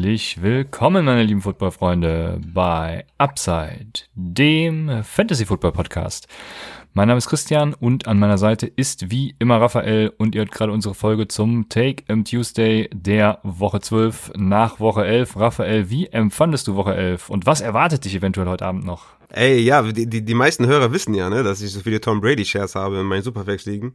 Herzlich willkommen, meine lieben Footballfreunde, bei Upside, dem Fantasy Football Podcast. Mein Name ist Christian und an meiner Seite ist wie immer Raphael und ihr hört gerade unsere Folge zum Take am Tuesday der Woche 12 nach Woche 11. Raphael, wie empfandest du Woche 11 und was erwartet dich eventuell heute Abend noch? Ey, ja, die, die, die meisten Hörer wissen ja, ne, dass ich so viele Tom Brady Shares habe in meinen Superflex ligen.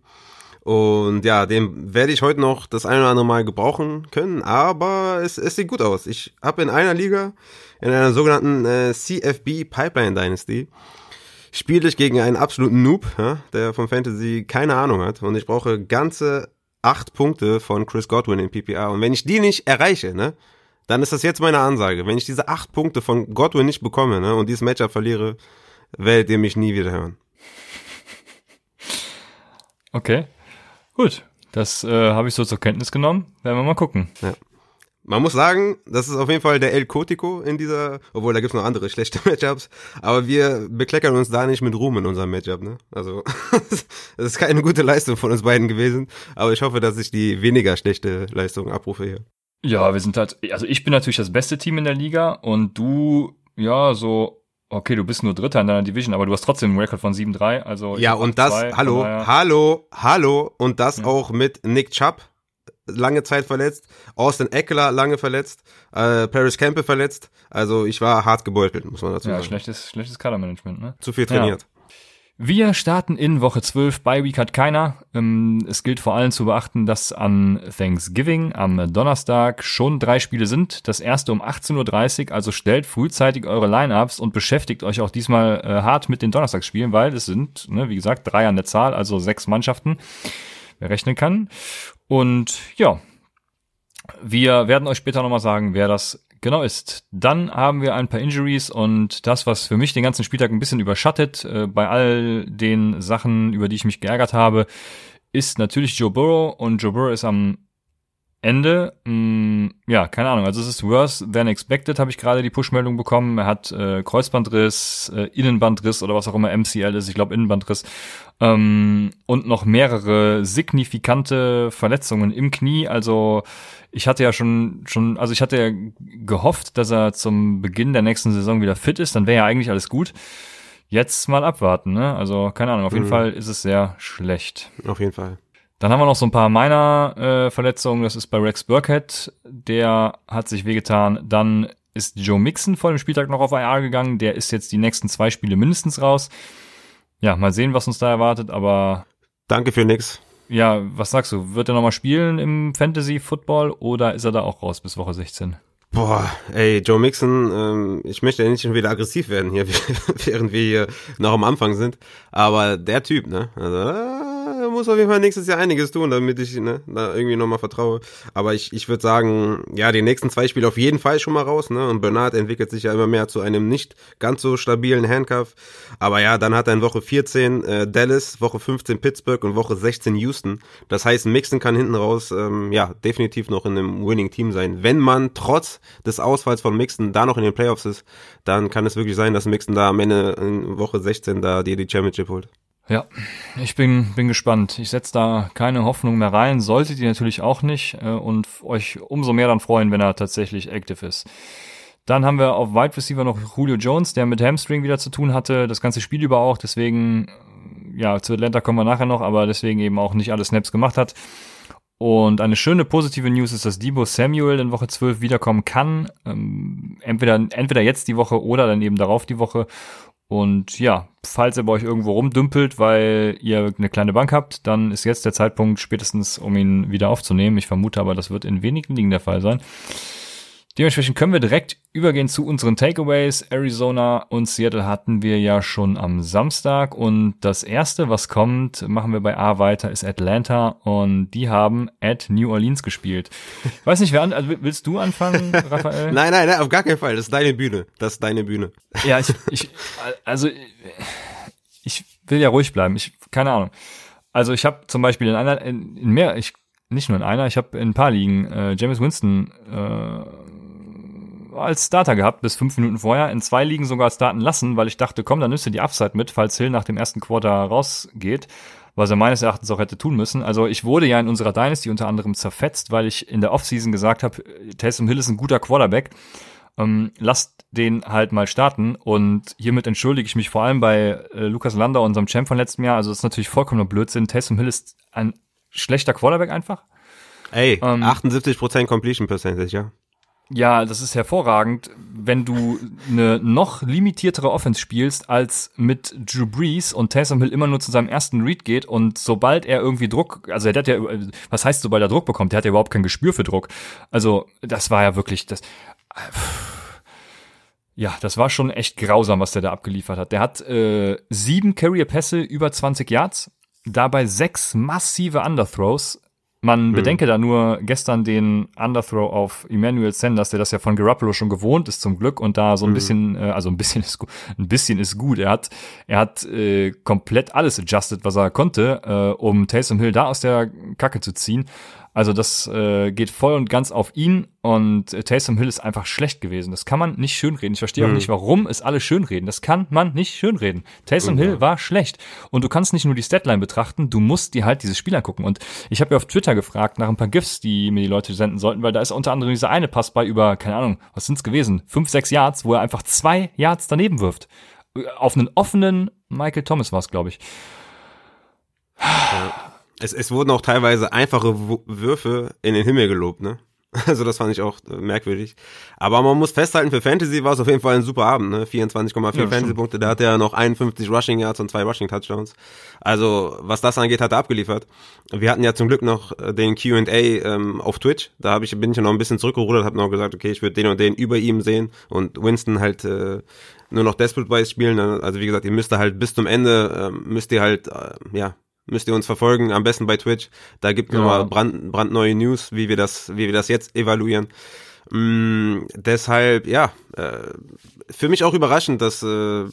Und ja, den werde ich heute noch das eine oder andere Mal gebrauchen können, aber es, es sieht gut aus. Ich habe in einer Liga, in einer sogenannten äh, CFB Pipeline Dynasty, spiele ich gegen einen absoluten Noob, ja, der vom Fantasy keine Ahnung hat. Und ich brauche ganze acht Punkte von Chris Godwin in PPR. Und wenn ich die nicht erreiche, ne, dann ist das jetzt meine Ansage. Wenn ich diese acht Punkte von Godwin nicht bekomme ne, und dieses Matchup verliere, werdet ihr mich nie wieder hören. Okay. Gut, das äh, habe ich so zur Kenntnis genommen. Werden wir mal gucken. Ja. Man muss sagen, das ist auf jeden Fall der El Cotico in dieser, obwohl da gibt's noch andere schlechte Matchups, aber wir bekleckern uns da nicht mit Ruhm in unserem Matchup, ne? Also, das ist keine gute Leistung von uns beiden gewesen, aber ich hoffe, dass ich die weniger schlechte Leistung abrufe hier. Ja, wir sind halt, also ich bin natürlich das beste Team in der Liga und du, ja, so Okay, du bist nur Dritter in deiner Division, aber du hast trotzdem einen Rekord von 7-3. Also ja, und das, zwei, hallo, hallo, hallo, und das ja. auch mit Nick Chubb, lange Zeit verletzt, Austin Eckler lange verletzt, äh, Paris Campbell verletzt. Also ich war hart gebeutelt, muss man dazu ja, sagen. Schlechtes, schlechtes Kadermanagement, ne? Zu viel trainiert. Ja. Wir starten in Woche 12. Bei Week hat keiner. Ähm, es gilt vor allem zu beachten, dass an Thanksgiving am Donnerstag schon drei Spiele sind. Das erste um 18.30 Uhr. Also stellt frühzeitig eure Lineups und beschäftigt euch auch diesmal äh, hart mit den Donnerstagsspielen, weil es sind, ne, wie gesagt, drei an der Zahl, also sechs Mannschaften. Wer rechnen kann. Und ja, wir werden euch später nochmal sagen, wer das genau ist. Dann haben wir ein paar Injuries und das, was für mich den ganzen Spieltag ein bisschen überschattet, äh, bei all den Sachen, über die ich mich geärgert habe, ist natürlich Joe Burrow und Joe Burrow ist am Ende, mh, mm, ja, keine Ahnung, also es ist worse than expected, habe ich gerade die Push-Meldung bekommen. Er hat äh, Kreuzbandriss, äh, Innenbandriss oder was auch immer MCL ist, ich glaube Innenbandriss ähm, und noch mehrere signifikante Verletzungen im Knie. Also ich hatte ja schon, schon, also ich hatte ja gehofft, dass er zum Beginn der nächsten Saison wieder fit ist, dann wäre ja eigentlich alles gut. Jetzt mal abwarten, ne? Also keine Ahnung, auf jeden mhm. Fall ist es sehr schlecht. Auf jeden Fall. Dann haben wir noch so ein paar meiner äh, Verletzungen. Das ist bei Rex Burkhead. Der hat sich wehgetan. Dann ist Joe Mixon vor dem Spieltag noch auf IR gegangen. Der ist jetzt die nächsten zwei Spiele mindestens raus. Ja, mal sehen, was uns da erwartet, aber. Danke für nix. Ja, was sagst du? Wird er nochmal spielen im Fantasy Football oder ist er da auch raus bis Woche 16? Boah, ey, Joe Mixon, ähm, ich möchte ja nicht schon wieder aggressiv werden hier, während wir hier noch am Anfang sind. Aber der Typ, ne? Also, muss auf jeden Fall nächstes Jahr einiges tun, damit ich ne, da irgendwie nochmal vertraue. Aber ich, ich würde sagen, ja, die nächsten zwei Spiele auf jeden Fall schon mal raus. Ne? Und Bernard entwickelt sich ja immer mehr zu einem nicht ganz so stabilen Handcuff. Aber ja, dann hat er in Woche 14 äh, Dallas, Woche 15 Pittsburgh und Woche 16 Houston. Das heißt, Mixon kann hinten raus ähm, ja definitiv noch in einem Winning-Team sein. Wenn man trotz des Ausfalls von Mixon da noch in den Playoffs ist, dann kann es wirklich sein, dass Mixon da am Ende in Woche 16 da dir die Championship holt. Ja, ich bin, bin gespannt. Ich setze da keine Hoffnung mehr rein, solltet ihr natürlich auch nicht äh, und euch umso mehr dann freuen, wenn er tatsächlich active ist. Dann haben wir auf Wide Receiver noch Julio Jones, der mit Hamstring wieder zu tun hatte, das ganze Spiel über auch, deswegen, äh, ja, zu Atlanta kommen wir nachher noch, aber deswegen eben auch nicht alle Snaps gemacht hat. Und eine schöne positive News ist, dass Debo Samuel in Woche 12 wiederkommen kann. Ähm, entweder, entweder jetzt die Woche oder dann eben darauf die Woche. Und ja, falls er bei euch irgendwo rumdümpelt, weil ihr eine kleine Bank habt, dann ist jetzt der Zeitpunkt spätestens, um ihn wieder aufzunehmen. Ich vermute aber, das wird in wenigen Ligen der Fall sein. Dementsprechend können wir direkt übergehen zu unseren Takeaways. Arizona und Seattle hatten wir ja schon am Samstag und das erste, was kommt, machen wir bei A weiter, ist Atlanta und die haben at New Orleans gespielt. Ich weiß nicht, wer an, also willst du anfangen, Raphael? nein, nein, nein, auf gar keinen Fall. Das ist deine Bühne. Das ist deine Bühne. Ja, ich, ich also ich will ja ruhig bleiben. Ich keine Ahnung. Also ich habe zum Beispiel in einer, in, in mehr, ich nicht nur in einer, ich habe in ein paar Ligen äh, James Winston äh, als Starter gehabt bis fünf Minuten vorher, in zwei Ligen sogar starten lassen, weil ich dachte, komm, dann nimmst du die Upside mit, falls Hill nach dem ersten Quarter rausgeht, was er meines Erachtens auch hätte tun müssen. Also ich wurde ja in unserer Dynasty unter anderem zerfetzt, weil ich in der Offseason gesagt habe, Taysom Hill ist ein guter Quarterback. Ähm, lasst den halt mal starten und hiermit entschuldige ich mich vor allem bei äh, Lukas Lander, unserem Champ von letztem Jahr. Also das ist natürlich vollkommener Blödsinn. Taysom Hill ist ein schlechter Quarterback einfach. Ey, ähm, 78% Completion Percentage, ja. Ja, das ist hervorragend, wenn du eine noch limitiertere Offense spielst als mit Drew Brees und Taysom Hill immer nur zu seinem ersten Read geht und sobald er irgendwie Druck, also er hat ja, was heißt sobald er Druck bekommt, der hat ja überhaupt kein Gespür für Druck. Also das war ja wirklich das. Ja, das war schon echt grausam, was der da abgeliefert hat. Der hat äh, sieben Carrier-Pässe über 20 Yards, dabei sechs massive Underthrows, man hm. bedenke da nur gestern den Underthrow auf Emmanuel Sanders, der das ja von Garoppolo schon gewohnt ist zum Glück und da so ein hm. bisschen, äh, also ein bisschen ist gut, ein bisschen ist gut. Er hat, er hat äh, komplett alles adjusted, was er konnte, äh, um Taysom Hill da aus der Kacke zu ziehen. Also das äh, geht voll und ganz auf ihn und äh, Taysom Hill ist einfach schlecht gewesen. Das kann man nicht schönreden. Ich verstehe mhm. auch nicht, warum es alle schönreden. Das kann man nicht schönreden. Taysom mhm. Hill war schlecht und du kannst nicht nur die Statline betrachten, du musst dir halt dieses Spiel angucken. Und ich habe ja auf Twitter gefragt nach ein paar GIFs, die mir die Leute senden sollten, weil da ist unter anderem dieser eine Pass bei über, keine Ahnung, was sind's gewesen, fünf, sechs Yards, wo er einfach zwei Yards daneben wirft. Auf einen offenen Michael Thomas war es, glaube ich. Ja. Es, es wurden auch teilweise einfache Würfe in den Himmel gelobt, ne? Also das fand ich auch äh, merkwürdig. Aber man muss festhalten, für Fantasy war es auf jeden Fall ein super Abend, ne? 24,4 ja, Fantasy-Punkte. Da hat er noch 51 Rushing Yards und zwei Rushing Touchdowns. Also was das angeht, hat er abgeliefert. Wir hatten ja zum Glück noch äh, den Q&A ähm, auf Twitch. Da hab ich bin ich noch ein bisschen zurückgerudert, habe noch gesagt, okay, ich würde den und den über ihm sehen und Winston halt äh, nur noch Desperate Wise spielen. Also wie gesagt, ihr müsst halt bis zum Ende äh, müsst ihr halt äh, ja müsst ihr uns verfolgen, am besten bei Twitch. Da gibt es ja. nochmal brand, brandneue News, wie wir das, wie wir das jetzt evaluieren. Mm, deshalb, ja, äh, für mich auch überraschend, dass, äh,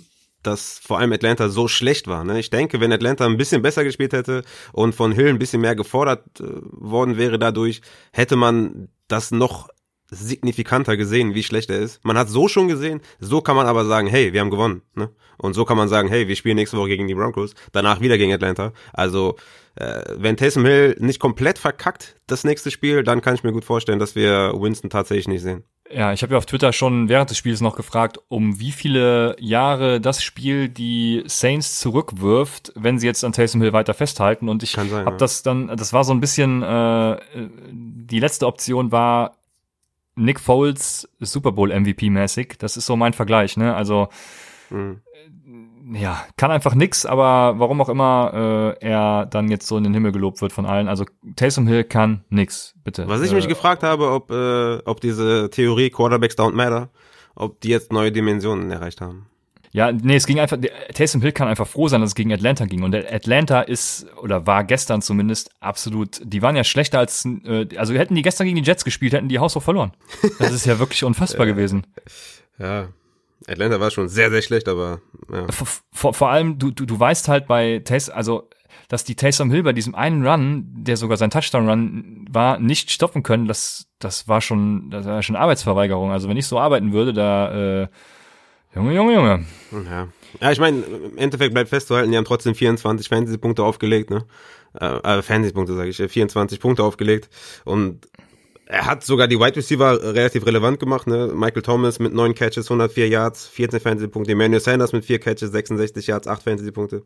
dass vor allem Atlanta so schlecht war. Ne? Ich denke, wenn Atlanta ein bisschen besser gespielt hätte und von Hill ein bisschen mehr gefordert äh, worden wäre dadurch, hätte man das noch signifikanter gesehen, wie schlecht er ist. Man hat so schon gesehen, so kann man aber sagen, hey, wir haben gewonnen. Ne? Und so kann man sagen, hey, wir spielen nächste Woche gegen die Broncos, danach wieder gegen Atlanta. Also äh, wenn Taysom Hill nicht komplett verkackt das nächste Spiel, dann kann ich mir gut vorstellen, dass wir Winston tatsächlich nicht sehen. Ja, ich habe ja auf Twitter schon während des Spiels noch gefragt, um wie viele Jahre das Spiel die Saints zurückwirft, wenn sie jetzt an Taysom Hill weiter festhalten. Und ich habe ja. das dann, das war so ein bisschen, äh, die letzte Option war Nick Foles Super Bowl MVP mäßig. Das ist so mein Vergleich, ne? Also mhm. ja, kann einfach nix, aber warum auch immer äh, er dann jetzt so in den Himmel gelobt wird von allen. Also Taysom Hill kann nix, bitte. Was ich äh, mich gefragt habe, ob äh, ob diese Theorie Quarterbacks don't matter, ob die jetzt neue Dimensionen erreicht haben. Ja, nee, es ging einfach, Taysom Hill kann einfach froh sein, dass es gegen Atlanta ging. Und Atlanta ist, oder war gestern zumindest, absolut, die waren ja schlechter als, äh, also hätten die gestern gegen die Jets gespielt, hätten die haushoch verloren. Das ist ja wirklich unfassbar gewesen. Ja, Atlanta war schon sehr, sehr schlecht, aber ja. Vor, vor, vor allem, du, du, du weißt halt bei Taysom, also dass die Taysom Hill bei diesem einen Run, der sogar sein Touchdown-Run war, nicht stoppen können, das, das war schon, das war schon Arbeitsverweigerung. Also wenn ich so arbeiten würde, da äh, Junge, Junge, Junge. Ja, ja ich meine, im Endeffekt bleibt festzuhalten, die haben trotzdem 24 Fantasy-Punkte aufgelegt, ne? Äh, äh Fantasy-Punkte sage ich, 24 Punkte aufgelegt und er hat sogar die Wide Receiver relativ relevant gemacht, ne? Michael Thomas mit 9 Catches, 104 Yards, 14 Fantasy-Punkte, Emmanuel Sanders mit 4 Catches, 66 Yards, 8 Fantasy-Punkte.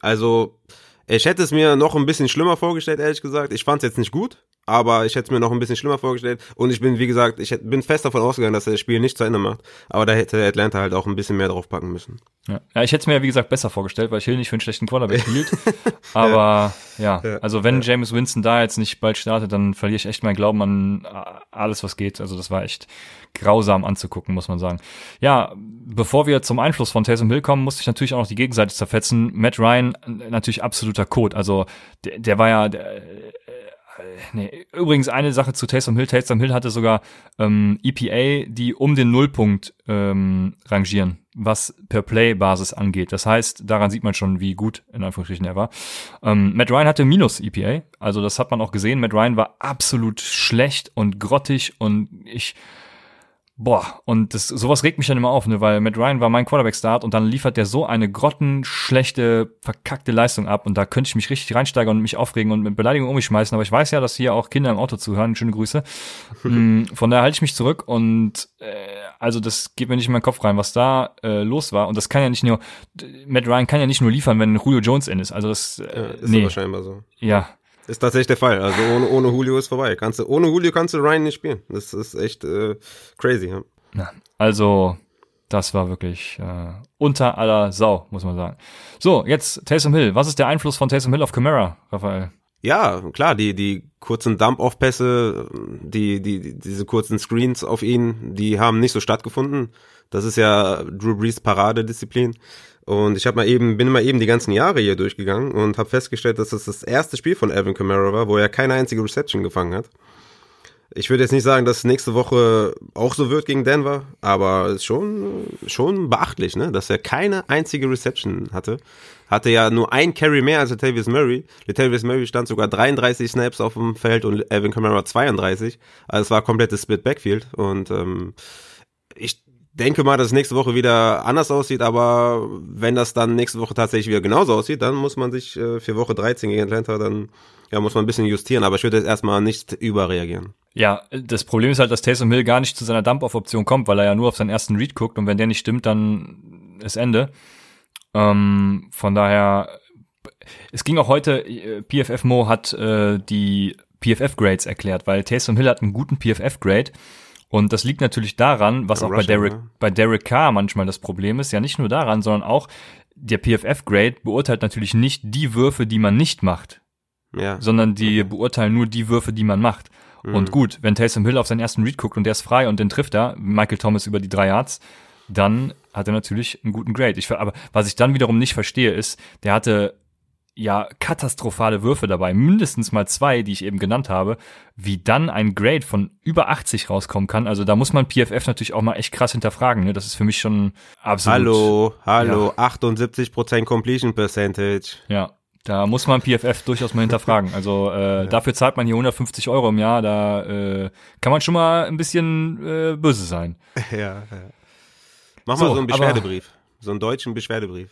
Also, ich hätte es mir noch ein bisschen schlimmer vorgestellt, ehrlich gesagt. Ich fand es jetzt nicht gut, aber ich hätte es mir noch ein bisschen schlimmer vorgestellt. Und ich bin, wie gesagt, ich bin fest davon ausgegangen, dass er das Spiel nicht zu Ende macht. Aber da hätte Atlanta halt auch ein bisschen mehr drauf packen müssen. Ja, ja ich hätte es mir, wie gesagt, besser vorgestellt, weil Hill nicht für einen schlechten Quarterback hielt. aber ja. ja, also wenn ja. James Winston da jetzt nicht bald startet, dann verliere ich echt meinen Glauben an alles, was geht. Also das war echt grausam anzugucken, muss man sagen. Ja, bevor wir zum Einfluss von Taysom Hill kommen, musste ich natürlich auch noch die Gegenseite zerfetzen. Matt Ryan, natürlich absoluter Code. Also der, der war ja, der, nee, übrigens eine Sache zu Taysom Hill. Taysom Hill hatte sogar ähm, EPA, die um den Nullpunkt ähm, rangieren, was per Play-Basis angeht. Das heißt, daran sieht man schon, wie gut in Anführungsstrichen er war. Ähm, Matt Ryan hatte minus EPA, also das hat man auch gesehen. Matt Ryan war absolut schlecht und grottig und ich Boah, und das, sowas regt mich dann immer auf, ne, weil Matt Ryan war mein Quarterback-Start und dann liefert der so eine grottenschlechte, verkackte Leistung ab und da könnte ich mich richtig reinsteigern und mich aufregen und mit Beleidigung um mich schmeißen, aber ich weiß ja, dass hier auch Kinder im Auto zuhören, schöne Grüße. Mm, von daher halte ich mich zurück und äh, also das geht mir nicht in meinen Kopf rein, was da äh, los war und das kann ja nicht nur, Matt Ryan kann ja nicht nur liefern, wenn Julio Jones in ist, also das, äh, ja, ist nee. aber scheinbar so. Ja, ist tatsächlich der Fall. Also ohne, ohne Julio ist vorbei. Kannst du, ohne Julio kannst du Ryan nicht spielen. Das ist echt äh, crazy. Ja. ja also das war wirklich äh, unter aller Sau, muss man sagen. So, jetzt Taysom Hill. Was ist der Einfluss von Taysom Hill auf Camara, Raphael? Ja, klar, die, die kurzen Dump-Off-Pässe, die, die, diese kurzen Screens auf ihn, die haben nicht so stattgefunden. Das ist ja Drew Brees Paradedisziplin. Und ich habe mal eben, bin mal eben die ganzen Jahre hier durchgegangen und habe festgestellt, dass das das erste Spiel von Alvin Kamara war, wo er keine einzige Reception gefangen hat. Ich würde jetzt nicht sagen, dass nächste Woche auch so wird gegen Denver, aber ist schon, schon beachtlich, ne? dass er keine einzige Reception hatte. Hatte ja nur ein Carry mehr als Latavius Murray. Latavius Murray stand sogar 33 Snaps auf dem Feld und Alvin Kamara 32. Also es war komplettes Split Backfield und ähm, ich denke mal, dass es nächste Woche wieder anders aussieht, aber wenn das dann nächste Woche tatsächlich wieder genauso aussieht, dann muss man sich äh, für Woche 13 gegen Atlanta, dann ja, muss man ein bisschen justieren, aber ich würde jetzt erstmal nicht überreagieren. Ja, das Problem ist halt, dass Taysom Hill gar nicht zu seiner Dump-Off-Option kommt, weil er ja nur auf seinen ersten Read guckt und wenn der nicht stimmt, dann ist Ende. Ähm, von daher, es ging auch heute, äh, PFF Mo hat äh, die PFF-Grades erklärt, weil Taysom Hill hat einen guten PFF-Grade und das liegt natürlich daran, was auch Russian, bei Derek, ne? bei Derek Carr manchmal das Problem ist, ja nicht nur daran, sondern auch der PFF-Grade beurteilt natürlich nicht die Würfe, die man nicht macht, ja. sondern die okay. beurteilen nur die Würfe, die man macht. Mhm. Und gut, wenn Taysom Hill auf seinen ersten Read guckt und der ist frei und den trifft er, Michael Thomas über die drei Yards, dann hat er natürlich einen guten Grade. Ich, aber was ich dann wiederum nicht verstehe, ist, der hatte ja katastrophale Würfe dabei, mindestens mal zwei, die ich eben genannt habe, wie dann ein Grade von über 80 rauskommen kann. Also da muss man PFF natürlich auch mal echt krass hinterfragen. Ne? Das ist für mich schon absolut. Hallo, hallo, ja. 78% Completion Percentage. Ja, da muss man PFF durchaus mal hinterfragen. Also äh, ja. dafür zahlt man hier 150 Euro im Jahr. Da äh, kann man schon mal ein bisschen äh, böse sein. Ja, ja. Mach mal so, so einen Beschwerdebrief. So einen deutschen Beschwerdebrief.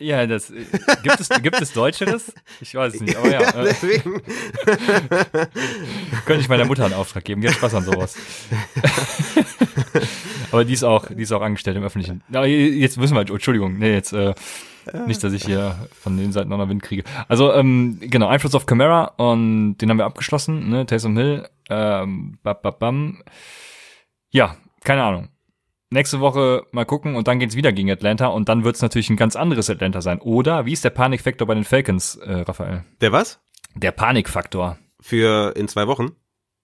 Ja, das äh, gibt es gibt es Deutscheres? Ich weiß es nicht, aber ja. ja äh, deswegen. könnte ich meiner Mutter einen Auftrag geben, die hat Spaß an sowas. aber die ist auch, die ist auch angestellt im öffentlichen. Aber jetzt müssen wir, Entschuldigung, nee, jetzt äh, nicht, dass ich hier von den Seiten noch Wind kriege. Also ähm, genau, Einfluss auf Camara und den haben wir abgeschlossen, ne, Taysom Hill, ähm, bam, bam, bam. Ja, keine Ahnung nächste Woche mal gucken und dann geht's wieder gegen Atlanta und dann wird's natürlich ein ganz anderes Atlanta sein. Oder wie ist der Panikfaktor bei den Falcons, äh, Raphael? Der was? Der Panikfaktor. Für in zwei Wochen?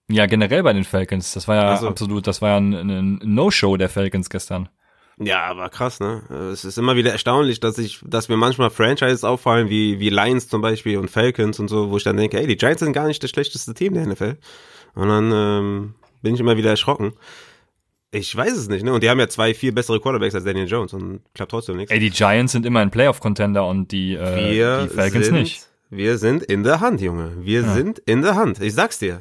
Ja, generell bei den Falcons. Das war ja also. absolut, das war ja ein, ein No-Show der Falcons gestern. Ja, aber krass, ne? Es ist immer wieder erstaunlich, dass ich, dass mir manchmal Franchises auffallen, wie, wie Lions zum Beispiel und Falcons und so, wo ich dann denke, ey, die Giants sind gar nicht das schlechteste Team der NFL. Und dann ähm, bin ich immer wieder erschrocken. Ich weiß es nicht, ne? Und die haben ja zwei viel bessere Quarterbacks als Daniel Jones und klappt trotzdem nichts. Ey, die Giants sind immer ein Playoff-Contender und die, äh, die Falcons sind, nicht. Wir sind in der Hand, Junge. Wir ja. sind in der Hand. Ich sag's dir.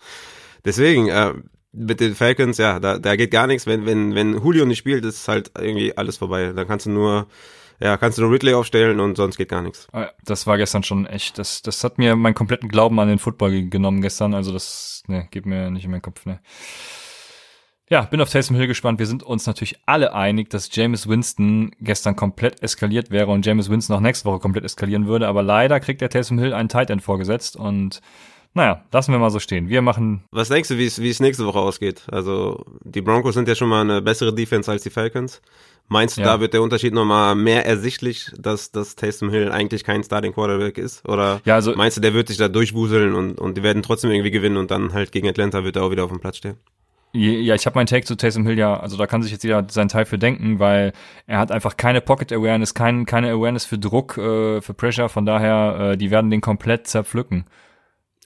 Deswegen, äh, mit den Falcons, ja, da, da geht gar nichts. Wenn, wenn, wenn Julio nicht spielt, ist halt irgendwie alles vorbei. Dann kannst du nur, ja, kannst du nur Ridley aufstellen und sonst geht gar nichts. Ah das war gestern schon echt, das, das hat mir meinen kompletten Glauben an den Football genommen gestern. Also das, ne, geht mir nicht in meinen Kopf, ne. Ja, bin auf Taysom Hill gespannt. Wir sind uns natürlich alle einig, dass James Winston gestern komplett eskaliert wäre und James Winston auch nächste Woche komplett eskalieren würde. Aber leider kriegt der Taysom Hill einen Tight End vorgesetzt und Naja, lassen wir mal so stehen. Wir machen. Was denkst du, wie es, wie es nächste Woche ausgeht? Also, die Broncos sind ja schon mal eine bessere Defense als die Falcons. Meinst du, ja. da wird der Unterschied nochmal mehr ersichtlich, dass, dass Taysom Hill eigentlich kein Starting Quarterback ist? Oder ja, also, meinst du, der wird sich da durchwuseln und, und die werden trotzdem irgendwie gewinnen und dann halt gegen Atlanta wird er auch wieder auf dem Platz stehen? Ja, ich habe meinen Take zu Taysom Hill ja, also da kann sich jetzt jeder seinen Teil für denken, weil er hat einfach keine Pocket Awareness, kein, keine Awareness für Druck, äh, für Pressure, von daher, äh, die werden den komplett zerpflücken.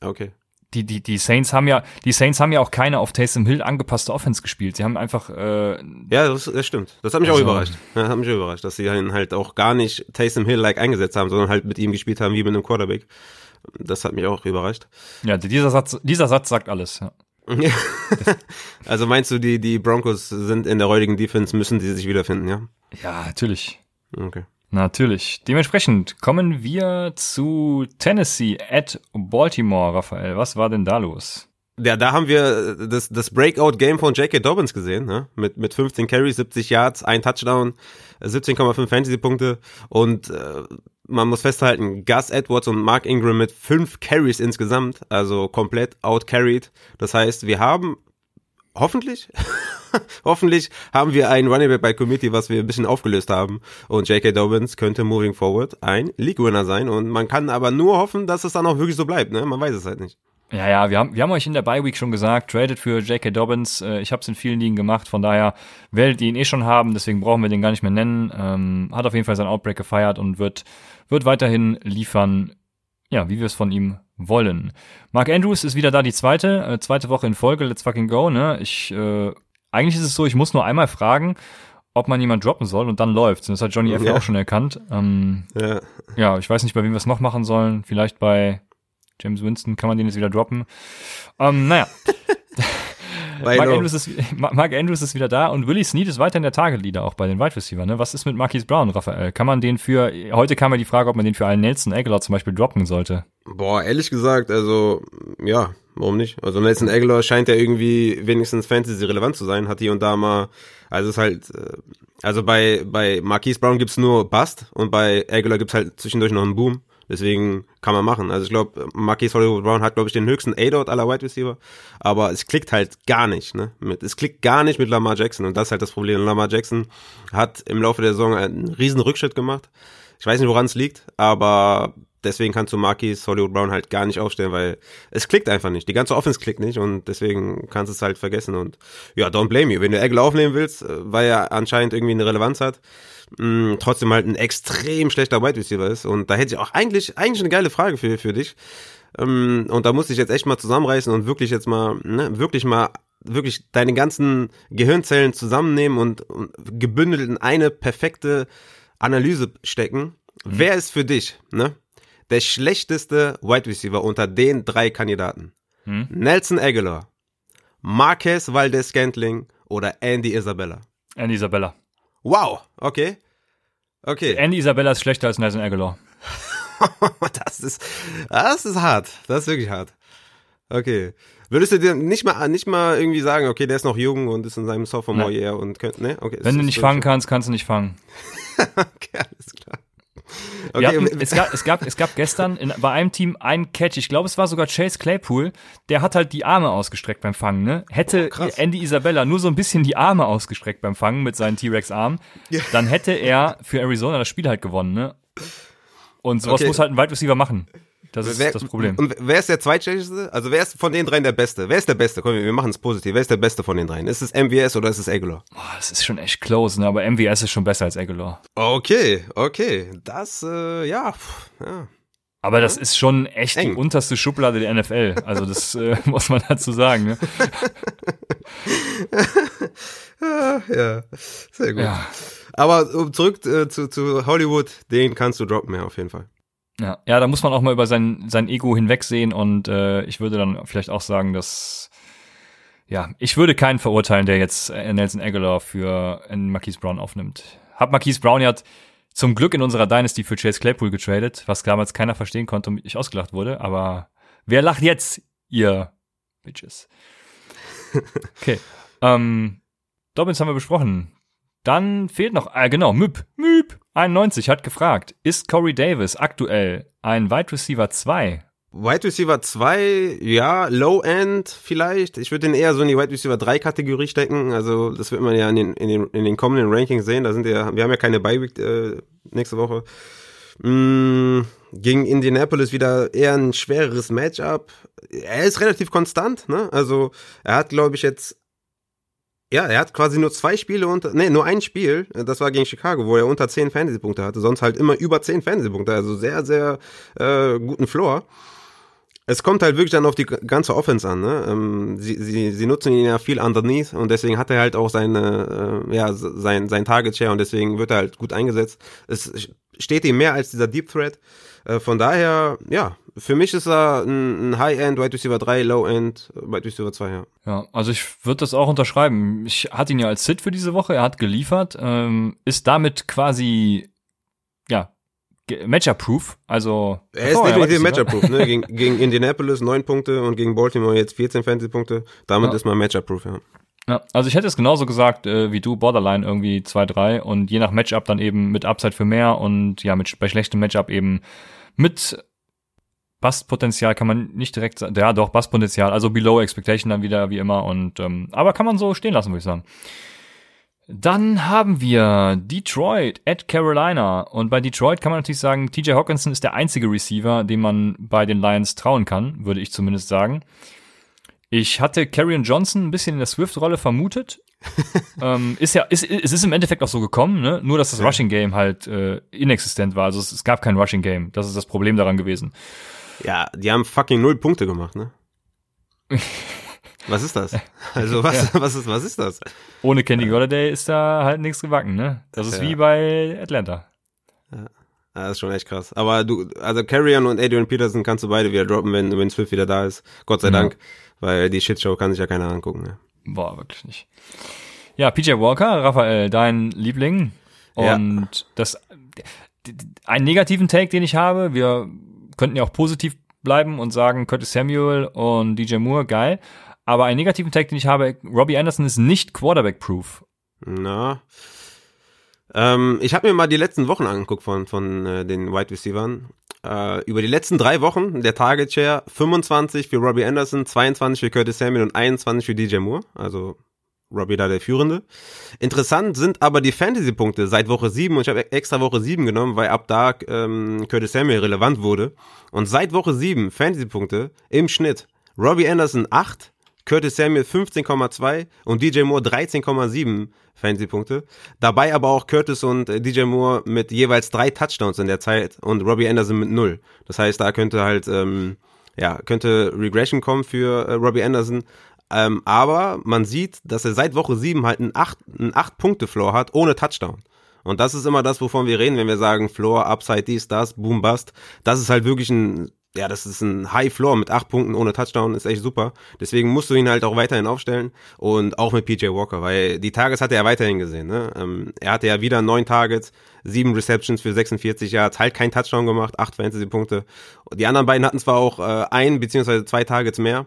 Okay. Die, die, die Saints haben ja, die Saints haben ja auch keine auf Taysom Hill angepasste Offense gespielt. Sie haben einfach, äh, Ja, das, das stimmt. Das hat mich also, auch überrascht. Ja, hat mich überrascht, dass sie ihn halt auch gar nicht Taysom Hill-like eingesetzt haben, sondern halt mit ihm gespielt haben wie mit einem Quarterback. Das hat mich auch überrascht. Ja, dieser Satz, dieser Satz sagt alles, ja. also meinst du, die, die Broncos sind in der heutigen Defense, müssen sie sich wiederfinden, ja? Ja, natürlich. Okay. Natürlich. Dementsprechend kommen wir zu Tennessee at Baltimore, Raphael. Was war denn da los? Ja, da haben wir das, das Breakout-Game von J.K. Dobbins gesehen, ne? mit, mit 15 Carries, 70 Yards, ein Touchdown, 17,5 Fantasy-Punkte und äh, man muss festhalten, Gus Edwards und Mark Ingram mit fünf Carries insgesamt, also komplett outcarried. Das heißt, wir haben hoffentlich, hoffentlich haben wir ein Running Back bei Committee, was wir ein bisschen aufgelöst haben. Und J.K. Dobbins könnte moving forward ein League-Winner sein. Und man kann aber nur hoffen, dass es dann auch wirklich so bleibt. Ne? Man weiß es halt nicht. Ja, ja, wir haben, wir haben euch in der Bye Week schon gesagt, tradet für J.K. Dobbins. Äh, ich habe es in vielen Ligen gemacht, von daher werdet ihr ihn eh schon haben, deswegen brauchen wir den gar nicht mehr nennen. Ähm, hat auf jeden Fall seinen Outbreak gefeiert und wird, wird weiterhin liefern, ja, wie wir es von ihm wollen. Mark Andrews ist wieder da, die zweite, äh, zweite Woche in Folge, let's fucking go, ne? Ich, äh, eigentlich ist es so, ich muss nur einmal fragen, ob man jemand droppen soll und dann läuft. Das hat Johnny F. Ja. auch schon erkannt. Ähm, ja. ja, ich weiß nicht, bei wem wir es noch machen sollen. Vielleicht bei James Winston kann man den jetzt wieder droppen. Ähm, naja. Mark Andrews, ist, Mark Andrews ist wieder da und Willie Snead ist weiter in der Target-Leader auch bei den Wide Receiver. Ne? Was ist mit Marquise Brown, Raphael? Kann man den für, heute kam ja die Frage, ob man den für einen Nelson Aguilar zum Beispiel droppen sollte. Boah, ehrlich gesagt, also, ja, warum nicht? Also Nelson Aguilar scheint ja irgendwie wenigstens Fantasy relevant zu sein, hat hier und da mal, also ist halt, äh, also bei, bei Marquise Brown gibt's nur Bust und bei Aguilar gibt's halt zwischendurch noch einen Boom. Deswegen kann man machen. Also ich glaube, Marquis Hollywood Brown hat, glaube ich, den höchsten A-Dot aller Wide Receiver. Aber es klickt halt gar nicht. Ne? Mit, es klickt gar nicht mit Lamar Jackson. Und das ist halt das Problem. Lamar Jackson hat im Laufe der Saison einen riesen Rückschritt gemacht. Ich weiß nicht, woran es liegt, aber deswegen kannst du Marquis Hollywood Brown halt gar nicht aufstellen, weil es klickt einfach nicht. Die ganze Offense klickt nicht und deswegen kannst du es halt vergessen. Und ja, don't blame you. Wenn du Eggle aufnehmen willst, äh, weil er anscheinend irgendwie eine Relevanz hat, mh, trotzdem halt ein extrem schlechter Wide Receiver ist. Und da hätte ich auch eigentlich, eigentlich eine geile Frage für, für dich. Ähm, und da muss ich jetzt echt mal zusammenreißen und wirklich jetzt mal, ne, wirklich mal wirklich deine ganzen Gehirnzellen zusammennehmen und, und gebündelt in eine perfekte Analyse stecken. Mhm. Wer ist für dich, ne, der schlechteste Wide Receiver unter den drei Kandidaten? Mhm. Nelson Aguilar, Marquez Valdez Scantling oder Andy Isabella? Andy Isabella. Wow, okay. Okay. Andy Isabella ist schlechter als Nelson Aguilar. das ist, das ist hart. Das ist wirklich hart. Okay. Würdest du dir nicht mal, nicht mal irgendwie sagen, okay, der ist noch jung und ist in seinem Sophomore Year und könnte, ne? Okay. Wenn du nicht fangen kannst, kannst du nicht fangen. okay, alles klar. Okay. Hatten, es, gab, es, gab, es gab gestern in, bei einem Team einen Catch, ich glaube, es war sogar Chase Claypool, der hat halt die Arme ausgestreckt beim Fangen. Ne? Hätte oh, Andy Isabella nur so ein bisschen die Arme ausgestreckt beim Fangen mit seinen T-Rex-Armen, ja. dann hätte er für Arizona das Spiel halt gewonnen. Ne? Und sowas okay. muss halt ein Wide Receiver machen. Das ist wer, das Problem. Und wer ist der zweitschlechteste? Also wer ist von den dreien der Beste? Wer ist der Beste? Komm, wir machen es positiv. Wer ist der Beste von den dreien? Ist es MVS oder ist es Aguilar? Boah, das ist schon echt close, ne? aber MVS ist schon besser als Aguilar. Okay, okay. Das, äh, ja, ja. Aber das ist schon echt Eng. die unterste Schublade der NFL. Also das äh, muss man dazu sagen. Ne? ja, sehr gut. Ja. Aber zurück äh, zu, zu Hollywood, den kannst du droppen, ja, auf jeden Fall. Ja, ja, da muss man auch mal über sein, sein Ego hinwegsehen und äh, ich würde dann vielleicht auch sagen, dass ja, ich würde keinen verurteilen, der jetzt äh, Nelson Aguilar für Marquise Brown aufnimmt. Hab Marquise Brown ja zum Glück in unserer Dynasty für Chase Claypool getradet, was damals keiner verstehen konnte und ich ausgelacht wurde, aber wer lacht jetzt, ihr Bitches? Okay. ähm, Dobbins haben wir besprochen. Dann fehlt noch, äh, genau, Müb, Müb, 91 hat gefragt, ist Corey Davis aktuell ein Wide Receiver 2? Wide Receiver 2, ja, Low End vielleicht. Ich würde den eher so in die Wide Receiver 3 Kategorie stecken. Also das wird man ja in den, in den, in den kommenden Rankings sehen. Da sind ja, wir haben ja keine Bye Week äh, nächste Woche. Mm, gegen Indianapolis wieder eher ein schwereres Matchup. Er ist relativ konstant, ne? Also er hat, glaube ich, jetzt ja, er hat quasi nur zwei Spiele unter, nee, nur ein Spiel, das war gegen Chicago, wo er unter 10 Fantasy-Punkte hatte, sonst halt immer über 10 Fantasy-Punkte, also sehr, sehr äh, guten Floor. Es kommt halt wirklich dann auf die ganze Offense an. Ne? Ähm, sie, sie, sie nutzen ihn ja viel underneath und deswegen hat er halt auch seine, äh, ja, sein, sein Target Share und deswegen wird er halt gut eingesetzt. Es steht ihm mehr als dieser Deep Threat. Äh, von daher, ja, für mich ist er ein, ein High-End Wide Receiver 3, Low-End Wide Receiver 2, ja. Ja, also ich würde das auch unterschreiben. Ich hatte ihn ja als Sit für diese Woche, er hat geliefert, ähm, ist damit quasi, ja, Matchup-proof, also. Er ist definitiv Matchup-proof, ne? gegen, gegen Indianapolis 9 Punkte und gegen Baltimore jetzt 14 Fantasy-Punkte. Damit ja. ist man Matchup-proof, ja. Ja, also ich hätte es genauso gesagt äh, wie du, Borderline irgendwie 2-3 und je nach Matchup dann eben mit Upside für mehr und ja, mit bei schlechtem Matchup eben mit Bastpotenzial kann man nicht direkt sagen. Ja, doch, Bastpotenzial, also below expectation dann wieder wie immer und ähm, aber kann man so stehen lassen, würde ich sagen. Dann haben wir Detroit at Carolina. Und bei Detroit kann man natürlich sagen, TJ Hawkinson ist der einzige Receiver, dem man bei den Lions trauen kann, würde ich zumindest sagen. Ich hatte Carrion Johnson ein bisschen in der Swift-Rolle vermutet. ähm, ist ja, ist, es ist im Endeffekt auch so gekommen, ne? Nur dass das Rushing Game halt äh, inexistent war. Also es, es gab kein Rushing Game. Das ist das Problem daran gewesen. Ja, die haben fucking null Punkte gemacht, ne? Was ist das? Also was, ja. was ist, was ist das? Ohne Kenny Golladay ist da halt nichts gewacken, ne? Das ist ja. wie bei Atlanta. Ja. Das ist schon echt krass. Aber du, also Carrion und Adrian Peterson kannst du beide wieder droppen, wenn, wenn Swift wieder da ist. Gott sei Dank. Weil die Shitshow kann sich ja keiner angucken, ne? Boah, wirklich nicht. Ja, PJ Walker, Raphael, dein Liebling. Und das, einen negativen Take, den ich habe, wir könnten ja auch positiv bleiben und sagen, Curtis Samuel und DJ Moore, geil. Aber einen negativen Tag, den ich habe, Robbie Anderson ist nicht Quarterback-proof. Na. Ähm, ich habe mir mal die letzten Wochen angeguckt von, von äh, den Wide Receivers. Äh, über die letzten drei Wochen der Target Share 25 für Robbie Anderson, 22 für Curtis Samuel und 21 für DJ Moore. Also Robbie da der Führende. Interessant sind aber die Fantasy-Punkte seit Woche 7 und ich habe extra Woche 7 genommen, weil ab da ähm, Curtis Samuel relevant wurde. Und seit Woche 7 Fantasy-Punkte im Schnitt Robbie Anderson 8, Curtis Samuel 15,2 und DJ Moore 13,7 Fantasy-Punkte. Dabei aber auch Curtis und äh, DJ Moore mit jeweils drei Touchdowns in der Zeit und Robbie Anderson mit null. Das heißt, da könnte halt, ähm, ja, könnte Regression kommen für äh, Robbie Anderson. Ähm, aber man sieht, dass er seit Woche 7 halt einen 8-Punkte-Floor hat, ohne Touchdown. Und das ist immer das, wovon wir reden, wenn wir sagen Floor, Upside, dies, das, Boom, Bust. Das ist halt wirklich ein ja, das ist ein High Floor mit acht Punkten ohne Touchdown, ist echt super. Deswegen musst du ihn halt auch weiterhin aufstellen und auch mit PJ Walker, weil die Targets hat er weiterhin gesehen. Ne? Ähm, er hatte ja wieder neun Targets, sieben Receptions für 46 Yards, halt kein Touchdown gemacht, acht Fantasy-Punkte. Die anderen beiden hatten zwar auch äh, ein beziehungsweise zwei Targets mehr,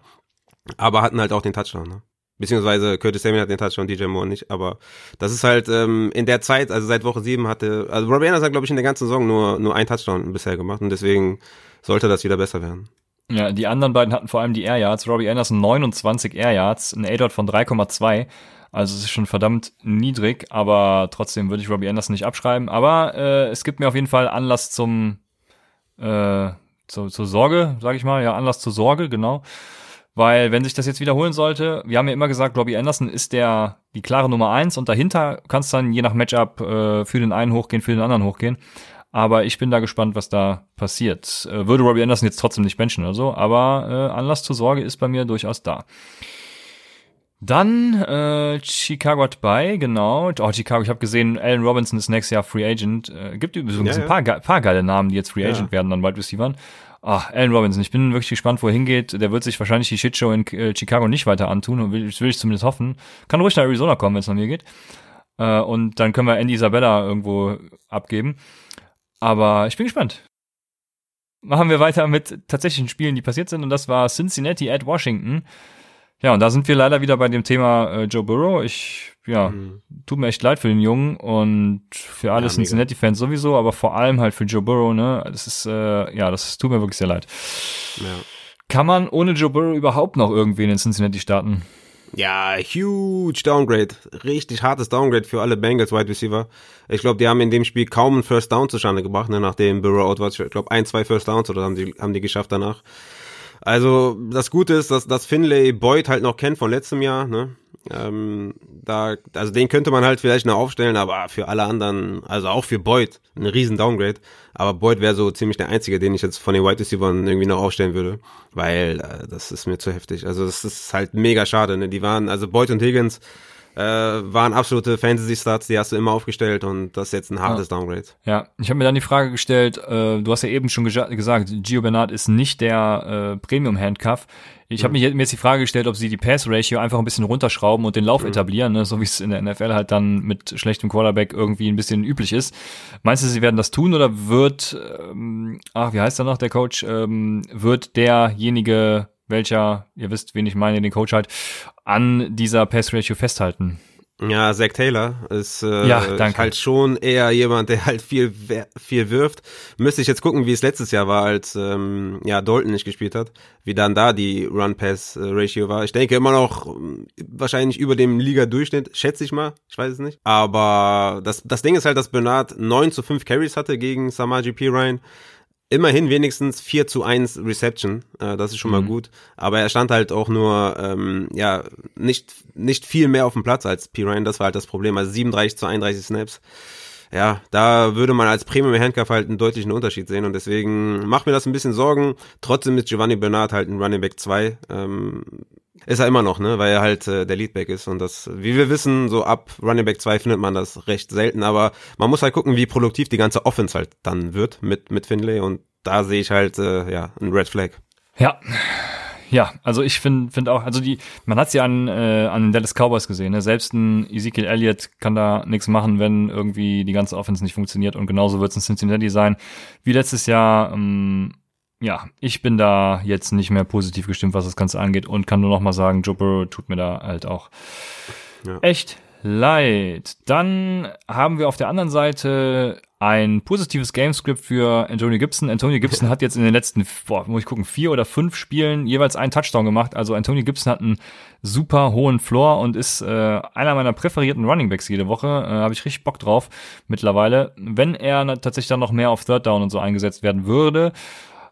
aber hatten halt auch den Touchdown. Ne? Beziehungsweise Curtis Samuel hat den Touchdown, DJ Moore nicht. Aber das ist halt ähm, in der Zeit, also seit Woche sieben hatte, also Robbie Anderson hat, glaube ich, in der ganzen Saison nur, nur ein Touchdown bisher gemacht und deswegen sollte das wieder besser werden. Ja, die anderen beiden hatten vor allem die Air Yards. Robbie Anderson 29 Air Yards, ein A-Dot von 3,2. Also es ist schon verdammt niedrig, aber trotzdem würde ich Robbie Anderson nicht abschreiben. Aber äh, es gibt mir auf jeden Fall Anlass zum äh, zu, zur Sorge, sage ich mal. Ja, Anlass zur Sorge, genau. Weil wenn sich das jetzt wiederholen sollte, wir haben ja immer gesagt, Robbie Anderson ist der die klare Nummer eins und dahinter kannst dann je nach Matchup äh, für den einen hochgehen, für den anderen hochgehen. Aber ich bin da gespannt, was da passiert. Äh, würde Robbie Anderson jetzt trotzdem nicht benchen oder so, aber äh, Anlass zur Sorge ist bei mir durchaus da. Dann äh, Chicago hat bei, genau. Oh, Chicago, ich habe gesehen, Allen Robinson ist nächstes Jahr Free Agent. Äh, gibt übrigens ja, ein paar, ja. paar geile Namen, die jetzt Free Agent ja. werden an Wide Receivers. Ach, Allen Robinson, ich bin wirklich gespannt, wo er hingeht. Der wird sich wahrscheinlich die Shitshow in äh, Chicago nicht weiter antun und will, das will ich zumindest hoffen. Kann ruhig nach Arizona kommen, wenn es nach mir geht. Äh, und dann können wir Andy Isabella irgendwo abgeben. Aber ich bin gespannt. Machen wir weiter mit tatsächlichen Spielen, die passiert sind. Und das war Cincinnati at Washington. Ja, und da sind wir leider wieder bei dem Thema äh, Joe Burrow. Ich, ja, mhm. tut mir echt leid für den Jungen und für alle ja, Cincinnati-Fans sowieso, aber vor allem halt für Joe Burrow, ne? Das ist, äh, ja, das tut mir wirklich sehr leid. Ja. Kann man ohne Joe Burrow überhaupt noch irgendwen in Cincinnati starten? Ja, huge Downgrade. Richtig hartes Downgrade für alle Bengals Wide Receiver. Ich glaube, die haben in dem Spiel kaum einen First Down zustande gebracht, ne, nachdem Burrow out war. Ich glaube, ein, zwei First Downs oder haben die, haben die geschafft danach. Also, das Gute ist, dass, dass Finlay Boyd halt noch kennt von letztem Jahr, ne? Ähm, da, also den könnte man halt vielleicht noch aufstellen, aber für alle anderen, also auch für Boyd, ein riesen Downgrade. Aber Boyd wäre so ziemlich der einzige, den ich jetzt von den Wide Receivers irgendwie noch aufstellen würde, weil äh, das ist mir zu heftig. Also das ist halt mega schade. Ne? Die waren, also Boyd und Higgins äh, waren absolute Fantasy-Starts, die hast du immer aufgestellt und das ist jetzt ein hartes ja. Downgrade. Ja, ich habe mir dann die Frage gestellt, äh, du hast ja eben schon gesagt, Gio Bernard ist nicht der äh, Premium-Handcuff. Ich habe mir jetzt die Frage gestellt, ob sie die Pass-Ratio einfach ein bisschen runterschrauben und den Lauf mhm. etablieren, ne? so wie es in der NFL halt dann mit schlechtem Quarterback irgendwie ein bisschen üblich ist. Meinst du, sie werden das tun oder wird, ähm, ach, wie heißt er noch, der Coach, ähm, wird derjenige welcher, ihr wisst, wen ich meine, den Coach halt, an dieser Pass-Ratio festhalten. Ja, Zach Taylor ist äh, ja, halt schon eher jemand, der halt viel viel wirft. Müsste ich jetzt gucken, wie es letztes Jahr war, als ähm, ja Dalton nicht gespielt hat, wie dann da die Run-Pass-Ratio war. Ich denke immer noch ähm, wahrscheinlich über dem Liga-Durchschnitt, schätze ich mal, ich weiß es nicht. Aber das, das Ding ist halt, dass Bernard 9 zu 5 Carries hatte gegen Samaji P. Ryan immerhin wenigstens 4 zu 1 Reception, äh, das ist schon mhm. mal gut. Aber er stand halt auch nur, ähm, ja, nicht, nicht viel mehr auf dem Platz als P. Ryan, das war halt das Problem. Also 37 zu 31 Snaps. Ja, da würde man als Premium Handcuff halt einen deutlichen Unterschied sehen und deswegen macht mir das ein bisschen Sorgen. Trotzdem ist Giovanni Bernard halt ein Running Back 2. Ähm, ist er immer noch, ne, weil er halt äh, der Leadback ist und das, wie wir wissen, so ab Running Back 2 findet man das recht selten, aber man muss halt gucken, wie produktiv die ganze Offense halt dann wird mit, mit Finlay und da sehe ich halt, äh, ja, ein Red Flag. Ja. Ja, also ich finde find auch, also die, man hat sie an, äh, an den Dallas Cowboys gesehen, ne? Selbst ein Ezekiel Elliott kann da nichts machen, wenn irgendwie die ganze Offense nicht funktioniert und genauso wird es in Cincinnati sein. Wie letztes Jahr, ähm, ja, ich bin da jetzt nicht mehr positiv gestimmt, was das Ganze angeht und kann nur noch mal sagen, Joe Burrow tut mir da halt auch ja. echt leid. Dann haben wir auf der anderen Seite ein positives Gamescript für Antonio Gibson. Antonio Gibson hat jetzt in den letzten, boah, muss ich gucken, vier oder fünf Spielen jeweils einen Touchdown gemacht. Also Antonio Gibson hat einen super hohen Floor und ist äh, einer meiner präferierten Runningbacks jede Woche. Äh, Habe ich richtig Bock drauf mittlerweile. Wenn er tatsächlich dann noch mehr auf Third Down und so eingesetzt werden würde,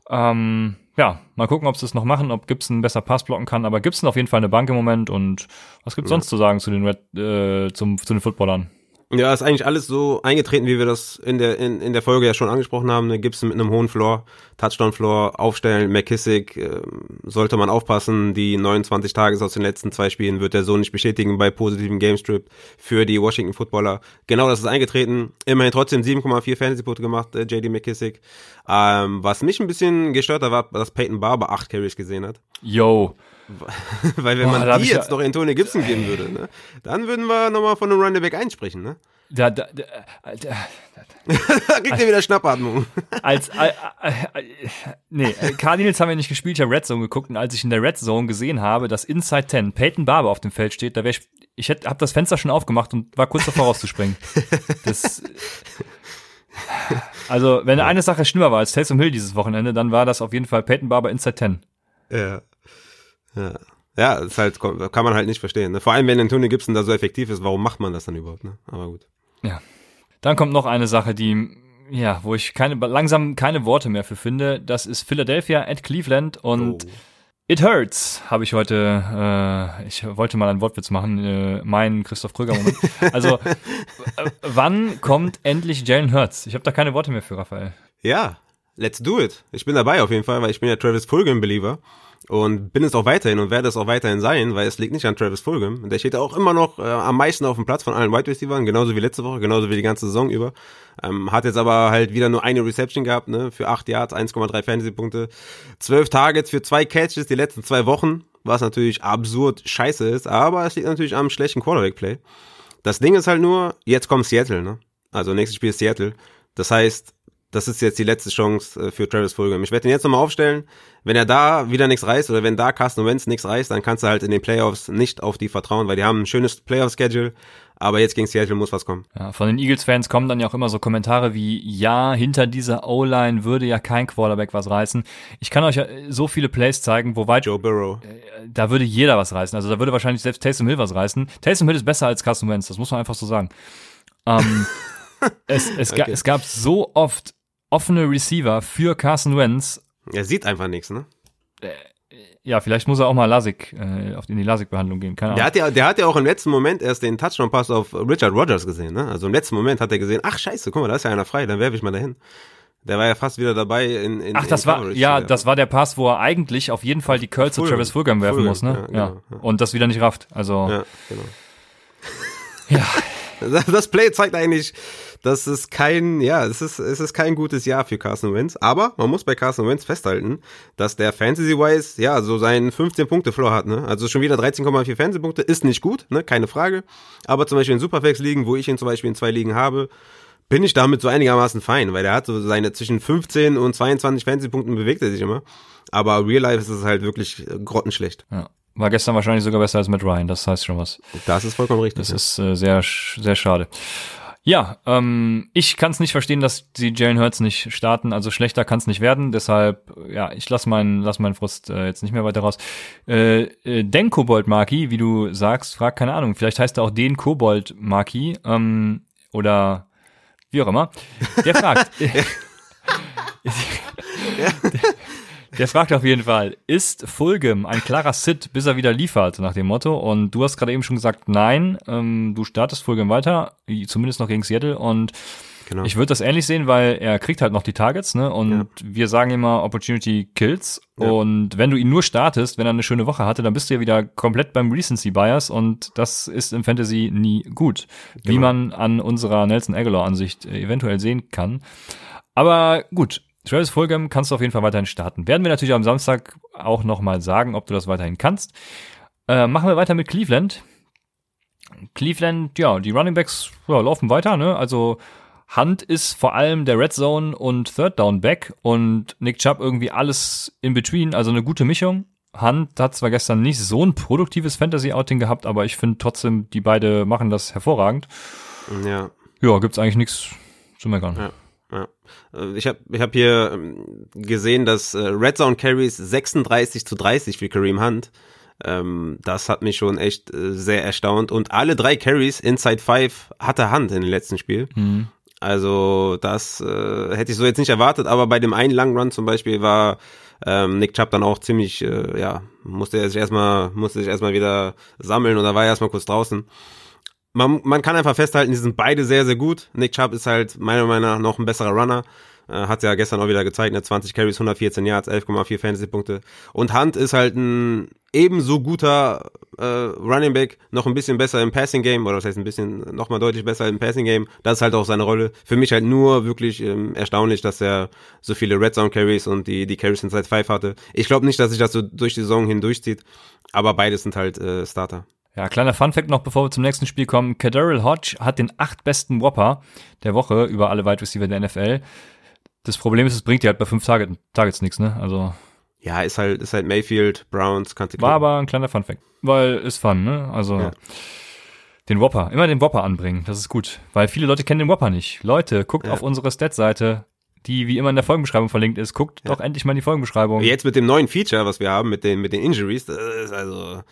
ähm, ja, mal gucken, ob sie es noch machen, ob Gibson besser Pass blocken kann. Aber Gibson auf jeden Fall eine Bank im Moment. Und was gibt's ja. sonst zu sagen zu den Red, äh, zum, zu den Footballern? Ja, ist eigentlich alles so eingetreten, wie wir das in der, in, in der Folge ja schon angesprochen haben. Ne? Gibson mit einem hohen Floor, Touchdown-Floor, aufstellen, McKissick, äh, sollte man aufpassen. Die 29 Tages aus den letzten zwei Spielen wird er so nicht bestätigen bei positiven Gamestrip für die Washington Footballer. Genau, das ist eingetreten. Immerhin trotzdem 7,4 Fantasy-Punkte gemacht, äh, JD McKissick. Ähm, was mich ein bisschen gestört hat, war, dass Peyton Barber acht Carries gesehen hat. Yo. Weil wenn Boah, man die jetzt noch Antonio Gibson geben würde, ne, dann würden wir nochmal von einem Running Back einsprechen, ne? Da, da, da, da, da kriegt ihr wieder Schnappatmung. Als, äh, äh, nee, Cardinals haben ja nicht gespielt, ich habe Red Zone geguckt und als ich in der Red Zone gesehen habe, dass Inside 10 Peyton Barber auf dem Feld steht, da wäre ich, ich hätte, hab das Fenster schon aufgemacht und war kurz davor rauszuspringen. Das, also, wenn eine Sache schlimmer war als Taysom Hill dieses Wochenende, dann war das auf jeden Fall Peyton Barber Inside 10. Ja. Ja. Ja, ist halt, kann man halt nicht verstehen. Ne? Vor allem, wenn Antonio Gibson da so effektiv ist, warum macht man das dann überhaupt? Ne? Aber gut. Ja. Dann kommt noch eine Sache, die, ja, wo ich keine, langsam keine Worte mehr für finde. Das ist Philadelphia at Cleveland und oh. It Hurts habe ich heute, äh, ich wollte mal einen Wortwitz machen, äh, mein Christoph Kröger-Moment. Also, äh, wann kommt endlich Jalen Hurts? Ich habe da keine Worte mehr für, Raphael. Ja, let's do it. Ich bin dabei auf jeden Fall, weil ich bin ja Travis Fulgham-Believer. Und bin es auch weiterhin und werde es auch weiterhin sein, weil es liegt nicht an Travis Fulgham. Der steht auch immer noch äh, am meisten auf dem Platz von allen Wide Receivers, genauso wie letzte Woche, genauso wie die ganze Saison über. Ähm, hat jetzt aber halt wieder nur eine Reception gehabt, ne, für acht Yards, 1,3 Fantasy-Punkte, zwölf Targets für zwei Catches die letzten zwei Wochen, was natürlich absurd scheiße ist, aber es liegt natürlich am schlechten Quarterback-Play. Das Ding ist halt nur, jetzt kommt Seattle, ne? Also nächstes Spiel ist Seattle. Das heißt, das ist jetzt die letzte Chance äh, für Travis Fulgham. Ich werde ihn jetzt nochmal aufstellen. Wenn er da wieder nichts reißt oder wenn da Carsten Wentz nichts reißt, dann kannst du halt in den Playoffs nicht auf die vertrauen, weil die haben ein schönes Playoff-Schedule. Aber jetzt gegen Seattle muss was kommen. Ja, von den Eagles-Fans kommen dann ja auch immer so Kommentare wie, ja, hinter dieser O-Line würde ja kein Quarterback was reißen. Ich kann euch ja so viele Plays zeigen, wo weit... Joe Burrow. Äh, da würde jeder was reißen. Also da würde wahrscheinlich selbst Taysom Hill was reißen. Taysom Hill ist besser als Carson Wentz, das muss man einfach so sagen. Ähm, es, es, okay. ga, es gab so oft offene Receiver für Carson Wentz. Er sieht einfach nichts, ne? Äh, ja, vielleicht muss er auch mal Lasik, äh, in die Lasik-Behandlung gehen. Keine Ahnung. Der hat, ja, der hat ja auch im letzten Moment erst den Touchdown-Pass auf Richard Rogers gesehen. Ne? Also im letzten Moment hat er gesehen, ach scheiße, guck mal, da ist ja einer frei, dann werfe ich mal dahin. Der war ja fast wieder dabei in, in Ach, das in war ja, das war der Pass, wo er eigentlich auf jeden Fall die Curl zu Travis Fulgham werfen Fulgham, muss, ne? Ja, genau, ja. Und das wieder nicht rafft. Also ja, genau. ja. Das Play zeigt eigentlich, das ist kein, ja, es ist, es ist kein gutes Jahr für Carson Wentz. Aber man muss bei Carson Wentz festhalten, dass der Fantasy-wise, ja, so seinen 15-Punkte-Floor hat, ne? Also schon wieder 13,4 Fantasy-Punkte, ist nicht gut, ne? Keine Frage. Aber zum Beispiel in Superflex-Ligen, wo ich ihn zum Beispiel in zwei Ligen habe, bin ich damit so einigermaßen fein, weil der hat so seine zwischen 15 und 22 Fantasy-Punkten bewegt er sich immer. Aber Real Life ist es halt wirklich grottenschlecht. Ja. War gestern wahrscheinlich sogar besser als mit Ryan, das heißt schon was. Das ist vollkommen richtig. Das ja. ist äh, sehr, sehr schade. Ja, ähm, ich kann es nicht verstehen, dass die Jalen Hurts nicht starten. Also schlechter kann es nicht werden. Deshalb, ja, ich lass meinen lass meinen Frust äh, jetzt nicht mehr weiter raus. Äh, äh, den Kobold Maki, wie du sagst, frag keine Ahnung. Vielleicht heißt er auch den Kobold Maki ähm, oder wie auch immer. Der fragt. ja. Der fragt auf jeden Fall, ist Fulgem ein klarer Sit, bis er wieder liefert, nach dem Motto? Und du hast gerade eben schon gesagt, nein, ähm, du startest Fulgem weiter, zumindest noch gegen Seattle. Und genau. ich würde das ähnlich sehen, weil er kriegt halt noch die Targets, ne? Und ja. wir sagen immer, Opportunity kills. Ja. Und wenn du ihn nur startest, wenn er eine schöne Woche hatte, dann bist du ja wieder komplett beim Recency Bias und das ist im Fantasy nie gut, genau. wie man an unserer Nelson Aguilar Ansicht eventuell sehen kann. Aber gut, Travis Fulgham kannst du auf jeden Fall weiterhin starten. Werden wir natürlich am Samstag auch nochmal sagen, ob du das weiterhin kannst. Äh, machen wir weiter mit Cleveland. Cleveland, ja, die Running Backs ja, laufen weiter, ne? Also Hunt ist vor allem der Red Zone und Third Down Back und Nick Chubb irgendwie alles in between, also eine gute Mischung. Hunt hat zwar gestern nicht so ein produktives Fantasy-Outing gehabt, aber ich finde trotzdem, die beide machen das hervorragend. Ja. Ja, gibt's eigentlich nichts zu meckern. Ja. Ja. Äh, ich habe ich hab hier ähm, gesehen, dass äh, Red Zone Carries 36 zu 30 für Kareem Hunt. Ähm, das hat mich schon echt äh, sehr erstaunt. Und alle drei Carries Inside 5 hatte Hunt in dem letzten Spiel. Mhm. Also das äh, hätte ich so jetzt nicht erwartet, aber bei dem einen langen Run zum Beispiel war ähm, Nick Chubb dann auch ziemlich, äh, ja, musste er sich erstmal, musste sich erstmal wieder sammeln oder war erstmal kurz draußen man, man kann einfach festhalten, die sind beide sehr, sehr gut. Nick Chubb ist halt meiner Meinung nach noch ein besserer Runner. Äh, hat ja gestern auch wieder gezeigt, ne? 20 Carries, 114 Yards, 11,4 Fantasy-Punkte. Und Hunt ist halt ein ebenso guter äh, Running Back, noch ein bisschen besser im Passing Game, oder das heißt ein bisschen nochmal deutlich besser im Passing Game. Das ist halt auch seine Rolle. Für mich halt nur wirklich ähm, erstaunlich, dass er so viele Red Zone Carries und die, die Carries in Side 5 hatte. Ich glaube nicht, dass sich das so durch die Saison hindurchzieht, aber beides sind halt äh, Starter. Ja, kleiner Funfact noch, bevor wir zum nächsten Spiel kommen. Kadarrell Hodge hat den acht besten Whopper der Woche über alle Wide Receiver der NFL. Das Problem ist, es bringt dir halt bei fünf Target, Targets nichts, ne? Also. Ja, ist halt, ist halt Mayfield, Browns, kannst du War aber ein kleiner Funfact. Weil ist fun, ne? Also. Ja. Den Whopper, immer den Whopper anbringen, das ist gut. Weil viele Leute kennen den Whopper nicht. Leute, guckt ja. auf unsere Stat-Seite, die wie immer in der Folgenbeschreibung verlinkt ist. Guckt ja. doch endlich mal in die Folgenbeschreibung. Jetzt mit dem neuen Feature, was wir haben, mit den, mit den Injuries, das ist also,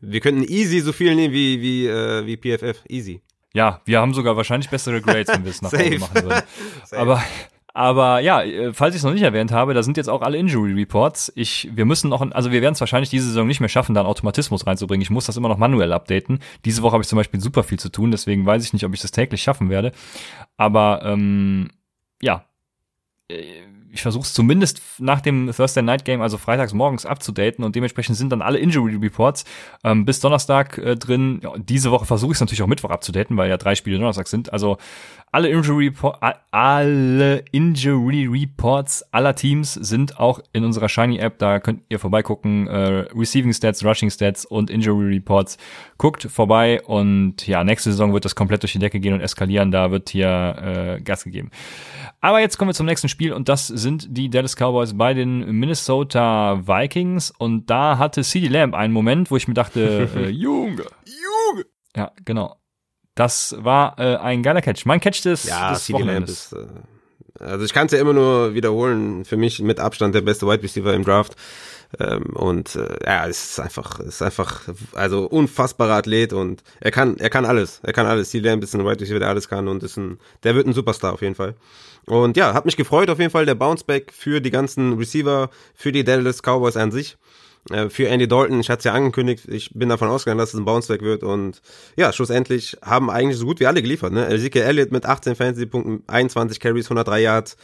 wir könnten easy so viel nehmen wie, wie, äh, wie PFF. Easy. Ja, wir haben sogar wahrscheinlich bessere Grades, wenn wir es nach oben machen würden. Aber aber ja, äh, falls ich es noch nicht erwähnt habe, da sind jetzt auch alle Injury Reports. Ich, wir müssen noch, also wir werden es wahrscheinlich diese Saison nicht mehr schaffen, da einen Automatismus reinzubringen. Ich muss das immer noch manuell updaten. Diese Woche habe ich zum Beispiel super viel zu tun, deswegen weiß ich nicht, ob ich das täglich schaffen werde. Aber ähm, ja, äh, ich versuche es zumindest nach dem Thursday Night Game, also freitags morgens abzudaten und dementsprechend sind dann alle Injury Reports ähm, bis Donnerstag äh, drin. Ja, diese Woche versuche ich es natürlich auch Mittwoch abzudaten, weil ja drei Spiele Donnerstag sind. Also Alle Injury, alle Injury Reports aller Teams sind auch in unserer Shiny App. Da könnt ihr vorbeigucken. Äh, Receiving Stats, Rushing Stats und Injury Reports. Guckt vorbei und ja, nächste Saison wird das komplett durch die Decke gehen und eskalieren. Da wird hier äh, Gas gegeben. Aber jetzt kommen wir zum nächsten Spiel und das sind die Dallas Cowboys bei den Minnesota Vikings. Und da hatte CD Lamb einen Moment, wo ich mir dachte, äh, Junge, Junge. Ja, genau. Das war äh, ein geiler Catch. Mein Catch des, Ja, des Wochenendes. ist, äh, also ich kann es ja immer nur wiederholen, für mich mit Abstand der beste Wide Receiver im Draft. Ähm, und äh, ja, es ist einfach, es ist einfach, also unfassbarer Athlet und er kann, er kann alles. Er kann alles. CD Lamb ist ein Wide Receiver, der alles kann und ist ein, der wird ein Superstar auf jeden Fall. Und ja, hat mich gefreut auf jeden Fall, der Bounceback für die ganzen Receiver, für die Dallas Cowboys an sich. Äh, Für Andy Dalton, ich hatte es ja angekündigt, ich bin davon ausgegangen, dass es ein Bounceback wird und ja, schlussendlich haben eigentlich so gut wie alle geliefert. Ne? Ezekiel Elliott mit 18 Fantasy-Punkten, 21 Carries, 103 Yards,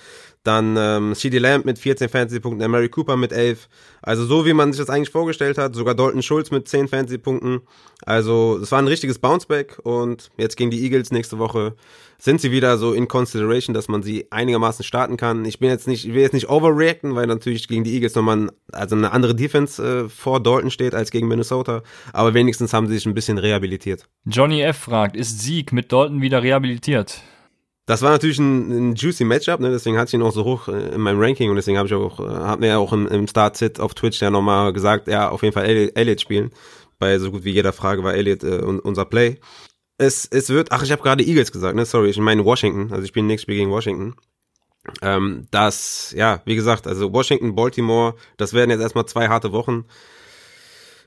dann ähm, CD Lamb mit 14 Fantasy-Punkten, Mary Cooper mit 11. Also so wie man sich das eigentlich vorgestellt hat, sogar Dalton Schulz mit 10 Fantasy-Punkten. Also es war ein richtiges Bounceback und jetzt gegen die Eagles nächste Woche sind sie wieder so in consideration, dass man sie einigermaßen starten kann. Ich bin jetzt nicht, ich will jetzt nicht overreacten, weil natürlich gegen die Eagles nochmal ein, also eine andere Defense äh, vor Dalton steht als gegen Minnesota. Aber wenigstens haben sie sich ein bisschen rehabilitiert. Johnny F. fragt, ist Sieg mit Dalton wieder rehabilitiert? Das war natürlich ein, ein juicy Matchup, ne? deswegen hatte ich ihn auch so hoch äh, in meinem Ranking und deswegen habe ich auch, äh, hat mir ja auch im, im Start-Sit auf Twitch ja nochmal gesagt, ja, auf jeden Fall Elliott, Elliott spielen. Bei so gut wie jeder Frage war Elliott äh, un- unser Play. Es, es wird, ach, ich habe gerade Eagles gesagt, ne? Sorry, ich meine Washington. Also ich spiele nächstes Spiel gegen Washington. Ähm, das, ja, wie gesagt, also Washington, Baltimore, das werden jetzt erstmal zwei harte Wochen.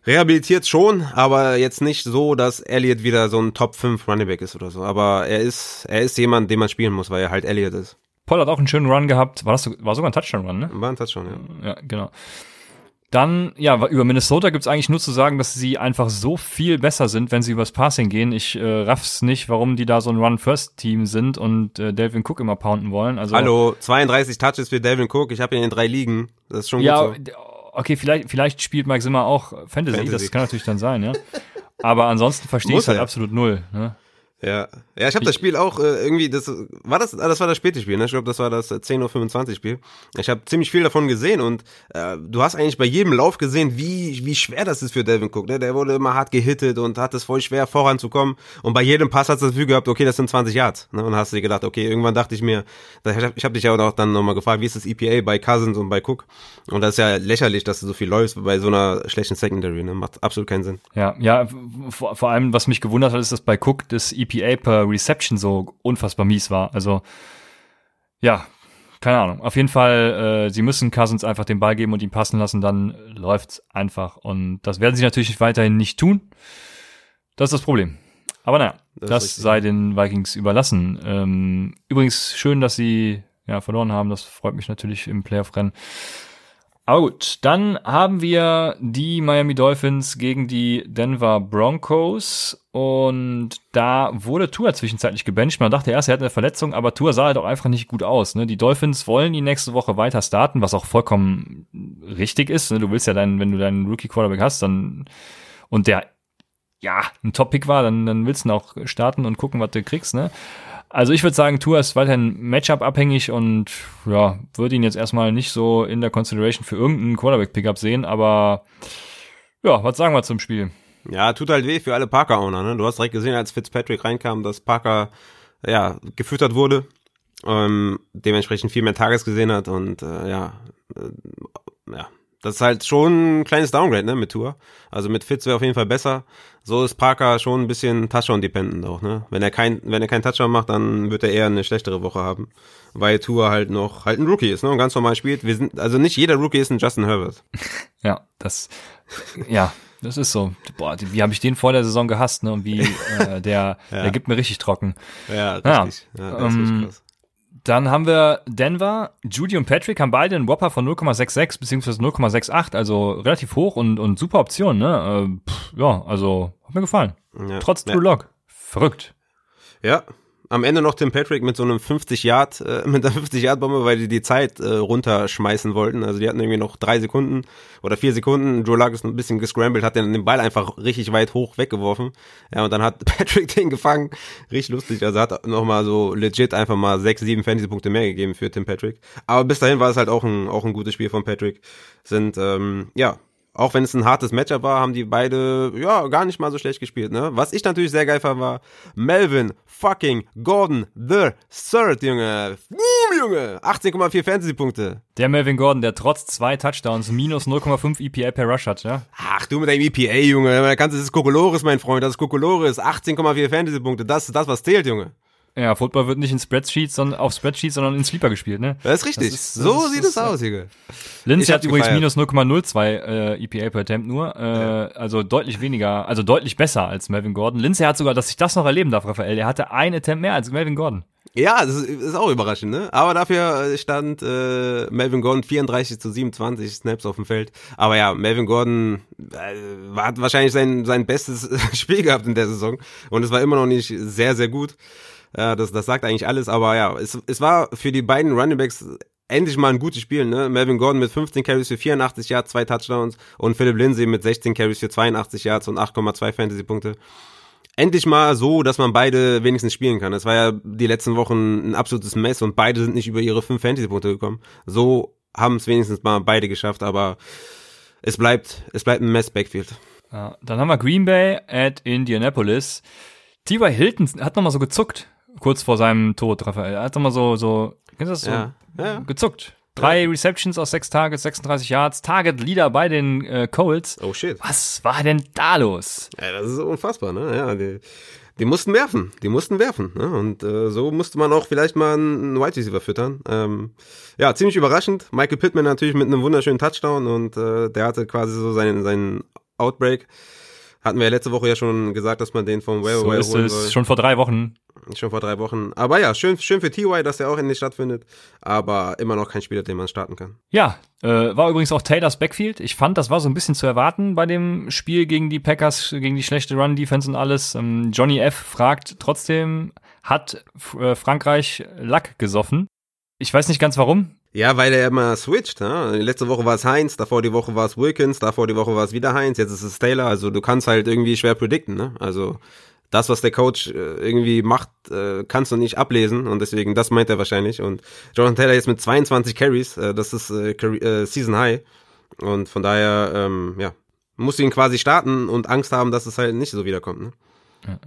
Rehabilitiert schon, aber jetzt nicht so, dass Elliott wieder so ein Top 5 Running Back ist oder so. Aber er ist, er ist jemand, den man spielen muss, weil er halt Elliott ist. Paul hat auch einen schönen Run gehabt. War das so, war sogar ein Touchdown-Run, ne? War ein Touchdown, ja. Ja, genau. Dann, ja, über Minnesota gibt's eigentlich nur zu sagen, dass sie einfach so viel besser sind, wenn sie übers Passing gehen. Ich äh, raff's nicht, warum die da so ein Run-First-Team sind und äh, Delvin Cook immer pounden wollen. Also, Hallo, 32 Touches für Devin Cook. Ich habe ihn in drei Ligen. Das ist schon Ja, gut so. Okay, vielleicht, vielleicht spielt Mike Zimmer auch Fantasy, Fantasy. das kann natürlich dann sein, ja. Aber ansonsten verstehe ich Muss halt absolut null. Ne? Ja, ja, ich habe das Spiel auch äh, irgendwie, das war das, ah, das war das späte Spiel, ne? Ich glaube, das war das äh, 10.25 Uhr Spiel. Ich habe ziemlich viel davon gesehen und äh, du hast eigentlich bei jedem Lauf gesehen, wie wie schwer das ist für Devin Cook. Ne? Der wurde immer hart gehittet und hat es voll schwer voranzukommen. Und bei jedem Pass hast du das Gefühl gehabt, okay, das sind 20 Yards. Ne? Und hast dir gedacht, okay, irgendwann dachte ich mir, ich habe hab dich ja auch dann nochmal gefragt, wie ist das EPA bei Cousins und bei Cook? Und das ist ja lächerlich, dass du so viel läufst bei so einer schlechten Secondary. Ne? Macht absolut keinen Sinn. Ja, ja, vor, vor allem, was mich gewundert hat, ist, dass bei Cook das EPA per Reception so unfassbar mies war. Also, ja, keine Ahnung. Auf jeden Fall, äh, sie müssen Cousins einfach den Ball geben und ihn passen lassen, dann läuft's einfach. Und das werden sie natürlich weiterhin nicht tun. Das ist das Problem. Aber naja, Das das, sei den Vikings überlassen. Ähm, übrigens schön, dass sie ja verloren haben. Das freut mich natürlich im Playoff-Rennen. Aber gut, dann haben wir die Miami Dolphins gegen die Denver Broncos und da wurde Tua zwischenzeitlich gebencht. Man dachte erst, er hat eine Verletzung, aber Tua sah halt auch einfach nicht gut aus. Ne? Die Dolphins wollen ihn nächste Woche weiter starten, was auch vollkommen richtig ist. Ne? Du willst ja deinen, wenn du deinen Rookie Quarterback hast, dann und der ja ein Top-Pick war, dann, dann willst du ihn auch starten und gucken, was du kriegst. Ne? Also ich würde sagen, Tua ist weiterhin Matchup abhängig und ja, würde ihn jetzt erstmal nicht so in der Consideration für irgendeinen Quarterback-Pickup sehen, aber ja, was sagen wir zum Spiel? Ja, tut halt weh für alle Parker-Owner. Ne? Du hast direkt gesehen, als Fitzpatrick reinkam, dass Parker ja gefüttert wurde, ähm, dementsprechend viel mehr Tages gesehen hat und äh, ja, äh, ja, das ist halt schon ein kleines Downgrade ne, mit Tour. Also mit Fitz wäre auf jeden Fall besser. So ist Parker schon ein bisschen Touchdown-dependent auch. Ne? Wenn er kein, wenn er keinen Touchdown macht, dann wird er eher eine schlechtere Woche haben, weil Tour halt noch halt ein Rookie ist ne? und ganz normal spielt. Wir sind also nicht jeder Rookie ist ein Justin Herbert. Ja, das, ja, das ist so. Boah, wie habe ich den vor der Saison gehasst, ne? Und wie äh, der, Ja. der gibt mir richtig trocken. Ja, Ja, richtig. Ja, das ist ähm, richtig krass. Dann haben wir Denver. Judy und Patrick haben beide einen Whopper von 0,66 beziehungsweise 0,68, also relativ hoch und, und super Option, ne? Äh, pff, ja, also hat mir gefallen. Ja. Trotz ja. Drew Lock. Verrückt. Ja, am Ende noch Tim Patrick mit so einem 50 Yard, äh, mit einer 50 Yard Bombe, weil die die Zeit äh, runterschmeißen wollten. Also die hatten irgendwie noch drei Sekunden oder vier Sekunden. Joe Luck ist ein bisschen gescrambled, hat dann den Ball einfach richtig weit hoch weggeworfen. Ja, und dann hat Patrick den gefangen. Richtig lustig. Also hat nochmal so legit einfach mal sechs, sieben Fantasy-Punkte mehr gegeben für Tim Patrick. Aber bis dahin war es halt auch ein, auch ein gutes Spiel von Patrick. Sind, ähm, ja, auch wenn es ein hartes Matchup war, haben die beide, ja, gar nicht mal so schlecht gespielt, ne? Was ich natürlich sehr geil fand, war Melvin fucking Gordon the Third, Junge. Boom, Junge. 18,4 Fantasy-Punkte. Der Melvin Gordon, der trotz zwei Touchdowns minus 0,5 EPA per Rush hat, ja? Ach, du mit deinem EPA, Junge. Da kannst du, das ist Kokolores, mein Freund. Das ist Kokolores. 18,4 Fantasy-Punkte. Das ist das, was zählt, Junge. Ja, Football wird nicht in Spreadsheets, sondern auf Spreadsheets, sondern in Sleeper gespielt, ne? Das ist richtig. Das ist, das so ist, sieht es aus, Junge. Lindsay hat übrigens minus 0,02 äh, EPA per Attempt nur, äh, ja. also deutlich weniger, also deutlich besser als Melvin Gordon. Lindsay hat sogar, dass ich das noch erleben darf, Raphael, er hatte ein Attempt mehr als Melvin Gordon. Ja, das ist, ist auch überraschend, ne? Aber dafür stand äh, Melvin Gordon 34 zu 27 Snaps auf dem Feld. Aber ja, Melvin Gordon äh, hat wahrscheinlich sein, sein bestes Spiel gehabt in der Saison und es war immer noch nicht sehr, sehr gut. Ja, das, das sagt eigentlich alles, aber ja, es, es war für die beiden Runningbacks endlich mal ein gutes Spiel, ne? Melvin Gordon mit 15 Carries für 84 Yards, zwei Touchdowns und Philip Lindsay mit 16 Carries für 82 Yards und 8,2 Fantasy-Punkte. Endlich mal so, dass man beide wenigstens spielen kann. Das war ja die letzten Wochen ein absolutes Mess und beide sind nicht über ihre 5 Fantasy-Punkte gekommen. So haben es wenigstens mal beide geschafft, aber es bleibt, es bleibt ein Mess-Backfield. Ja, dann haben wir Green Bay at Indianapolis. T.Y. Hilton hat nochmal so gezuckt kurz vor seinem Tod, Raphael. Er hat mal so, so, kennst du das so? Ja. Ja. Gezuckt. Drei. Receptions aus sechs Targets, 36 Yards, Target Leader bei den äh, Colts. Oh shit. Was war denn da los? Ja, das ist unfassbar, ne? Ja, die, die mussten werfen, die mussten werfen. Ne? Und äh, so musste man auch vielleicht mal einen White Receiver füttern. Ähm, ja, ziemlich überraschend. Michael Pittman natürlich mit einem wunderschönen Touchdown und äh, der hatte quasi so seinen, seinen Outbreak. Hatten wir ja letzte Woche ja schon gesagt, dass man den vom Waiver so ist holen. Soll. Schon vor drei Wochen. Schon vor drei Wochen. Aber ja, schön, schön für TY, dass der auch endlich stattfindet. Aber immer noch kein Spieler, den man starten kann. Ja, äh, war übrigens auch Taylors Backfield. Ich fand, das war so ein bisschen zu erwarten bei dem Spiel gegen die Packers, gegen die schlechte Run-Defense und alles. Ähm, Johnny F. fragt trotzdem, hat äh, Frankreich Lack gesoffen? Ich weiß nicht ganz warum. Ja, weil er immer switcht. Ne? Letzte Woche war es Heinz, davor die Woche war es Wilkins, davor die Woche war es wieder Heinz, jetzt ist es Taylor. Also du kannst halt irgendwie schwer predikten. Ne? Also das, was der Coach äh, irgendwie macht, äh, kannst du nicht ablesen und deswegen, das meint er wahrscheinlich. Und Jonathan Taylor jetzt mit 22 Carries, äh, das ist Season High und von daher, ähm, ja, musst du ihn quasi starten und Angst haben, dass es halt nicht so wiederkommt. Ne?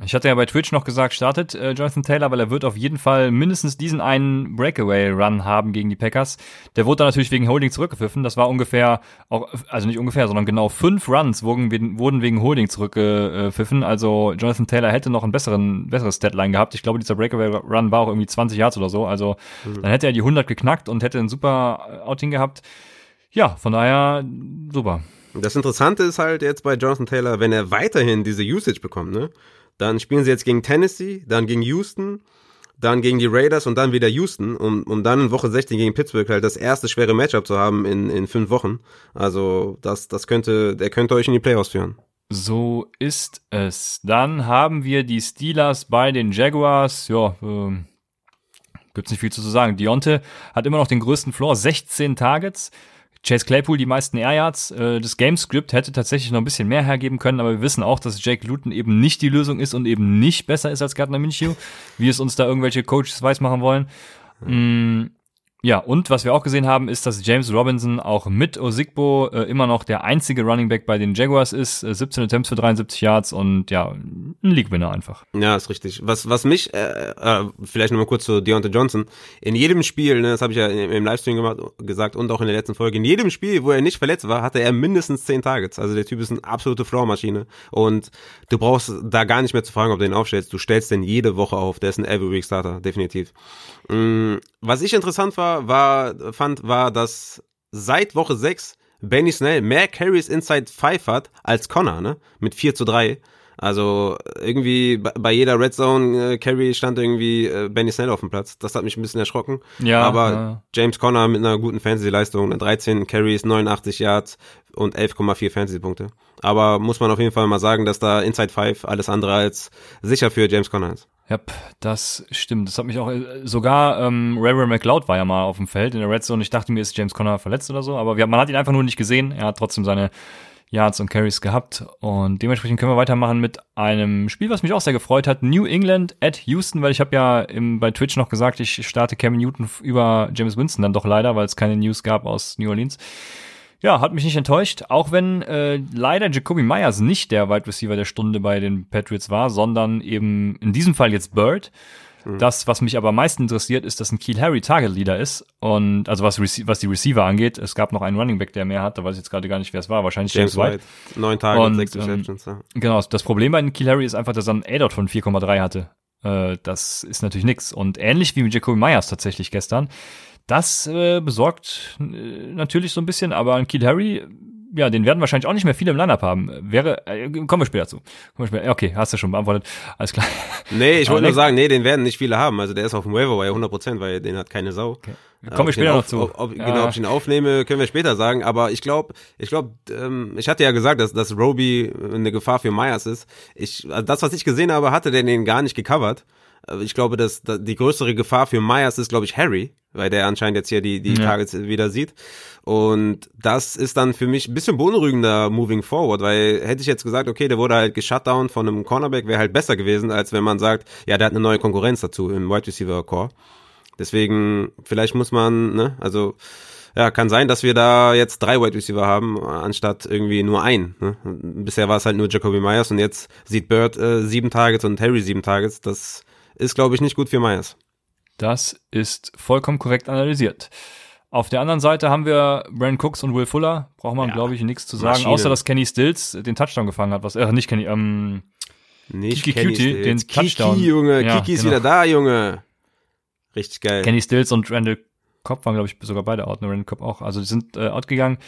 Ich hatte ja bei Twitch noch gesagt, startet äh, Jonathan Taylor, weil er wird auf jeden Fall mindestens diesen einen Breakaway-Run haben gegen die Packers. Der wurde dann natürlich wegen Holding zurückgepfiffen. Das war ungefähr, auch, also nicht ungefähr, sondern genau fünf Runs wurden, wurden wegen Holding zurückgepfiffen. Also Jonathan Taylor hätte noch ein besseren, besseres Deadline gehabt. Ich glaube, dieser Breakaway-Run war auch irgendwie 20 Yards oder so. Also mhm. dann hätte er die 100 geknackt und hätte ein super Outing gehabt. Ja, von daher super. Das Interessante ist halt jetzt bei Jonathan Taylor, wenn er weiterhin diese Usage bekommt, ne? Dann spielen sie jetzt gegen Tennessee, dann gegen Houston, dann gegen die Raiders und dann wieder Houston, um, um dann in Woche 16 gegen Pittsburgh halt das erste schwere Matchup zu haben in, in fünf Wochen. Also das, das könnte, der könnte euch in die Playoffs führen. So ist es. Dann haben wir die Steelers bei den Jaguars. Ja, ähm, gibt's nicht viel zu sagen. Dionte hat immer noch den größten Floor, 16 Targets. Chase Claypool die meisten Air Yards. Äh, das Gamescript hätte tatsächlich noch ein bisschen mehr hergeben können, aber wir wissen auch, dass Jake Luton eben nicht die Lösung ist und eben nicht besser ist als Gardner Minshew, wie es uns da irgendwelche Coaches weiß machen wollen. Mhm. Ja, und was wir auch gesehen haben, ist, dass James Robinson auch mit Osigbo äh, immer noch der einzige Running Back bei den Jaguars ist. Äh, 17 Attempts für 73 Yards und ja, ein League-Winner einfach. Ja, ist richtig. Was, was mich, äh, äh, vielleicht nochmal kurz zu Deontay Johnson. In jedem Spiel, ne, das habe ich ja im, im Livestream gemacht, gesagt und auch in der letzten Folge, in jedem Spiel, wo er nicht verletzt war, hatte er mindestens 10 Targets. Also der Typ ist eine absolute Floor-Maschine. Und du brauchst da gar nicht mehr zu fragen, ob du ihn aufstellst. Du stellst den jede Woche auf. Der ist ein Every-Week-Starter, definitiv. Mhm. Was ich interessant war, war, fand, war, dass seit Woche 6 Benny Snell mehr Carries inside 5 hat als Connor, ne? Mit 4 zu 3. Also irgendwie bei jeder Red Zone äh, Carry stand irgendwie äh, Benny Snell auf dem Platz. Das hat mich ein bisschen erschrocken. Ja. Aber ja. James Conner mit einer guten Fantasy-Leistung, 13 Carries, 89 Yards und 11,4 Fantasy-Punkte. Aber muss man auf jeden Fall mal sagen, dass da Inside 5 alles andere als sicher für James Conner ist. Ja, das stimmt. Das hat mich auch äh, sogar ähm, Ray McLeod war ja mal auf dem Feld in der Red Zone. Ich dachte mir, ist James Conner verletzt oder so, aber wir, man hat ihn einfach nur nicht gesehen. Er hat trotzdem seine Yards und Carries gehabt und dementsprechend können wir weitermachen mit einem Spiel, was mich auch sehr gefreut hat. New England at Houston, weil ich habe ja im, bei Twitch noch gesagt, ich starte Cam Newton über James Winston dann doch leider, weil es keine News gab aus New Orleans. Ja, hat mich nicht enttäuscht, auch wenn äh, leider Jacoby Myers nicht der Wide Receiver der Stunde bei den Patriots war, sondern eben in diesem Fall jetzt Bird. Mhm. Das, was mich aber am meisten interessiert, ist, dass ein Kiel Harry Target Leader ist. Und also was, was die Receiver angeht, es gab noch einen Running Back, der mehr hat, da weiß ich jetzt gerade gar nicht, wer es war. Wahrscheinlich James, James White. White. Neun Tage und, sechs ähm, Receptions. Ähm, ja. Genau, das Problem bei Kiel Harry ist einfach, dass er einen A-Dot von 4,3 hatte. Äh, das ist natürlich nix. Und ähnlich wie mit Jacoby Myers tatsächlich gestern das äh, besorgt äh, natürlich so ein bisschen, aber ein Kiel Harry, ja, den werden wahrscheinlich auch nicht mehr viele im Lineup haben. Wäre, äh, kommen wir später zu. Kommen wir später. Okay, hast du schon beantwortet. Alles klar. Nee, ich wollte nur sagen, nee, den werden nicht viele haben. Also der ist auf dem Waiver Wire 100%, weil den hat keine Sau. Okay. Kommen wir später noch zu. Ob, ob, ja. Genau, ob ich ihn aufnehme, können wir später sagen. Aber ich glaube, ich glaube, ähm, ich hatte ja gesagt, dass, dass Roby eine Gefahr für Myers ist. Ich, also das, was ich gesehen habe, hatte der den gar nicht gecovert. Ich glaube, dass, dass die größere Gefahr für Myers ist, glaube ich, Harry, weil der anscheinend jetzt hier die, die ja. Targets wieder sieht. Und das ist dann für mich ein bisschen beunruhigender moving forward, weil hätte ich jetzt gesagt, okay, der wurde halt geshutdown von einem Cornerback, wäre halt besser gewesen, als wenn man sagt, ja, der hat eine neue Konkurrenz dazu im Wide Receiver Core. Deswegen, vielleicht muss man, ne, also, ja, kann sein, dass wir da jetzt drei Wide Receiver haben, anstatt irgendwie nur ein. Ne? Bisher war es halt nur Jacoby Myers und jetzt sieht Bird äh, sieben Targets und Harry sieben Targets. Das ist, glaube ich, nicht gut für Myers. Das ist vollkommen korrekt analysiert. Auf der anderen Seite haben wir Brandon Cooks und Will Fuller. Braucht man, ja, glaube ich, nichts zu sagen, Maschine. außer dass Kenny Stills den Touchdown gefangen hat. Was, äh, nicht Kenny, ähm, nicht Kiki Kenny Cutie, den Touchdown. Kiki, Junge, ja, Kiki ist genau. wieder da, Junge. Richtig geil. Kenny Stills und Randall Cobb waren, glaube ich, sogar beide out, ne, Randall Cobb auch. Also die sind äh, outgegangen.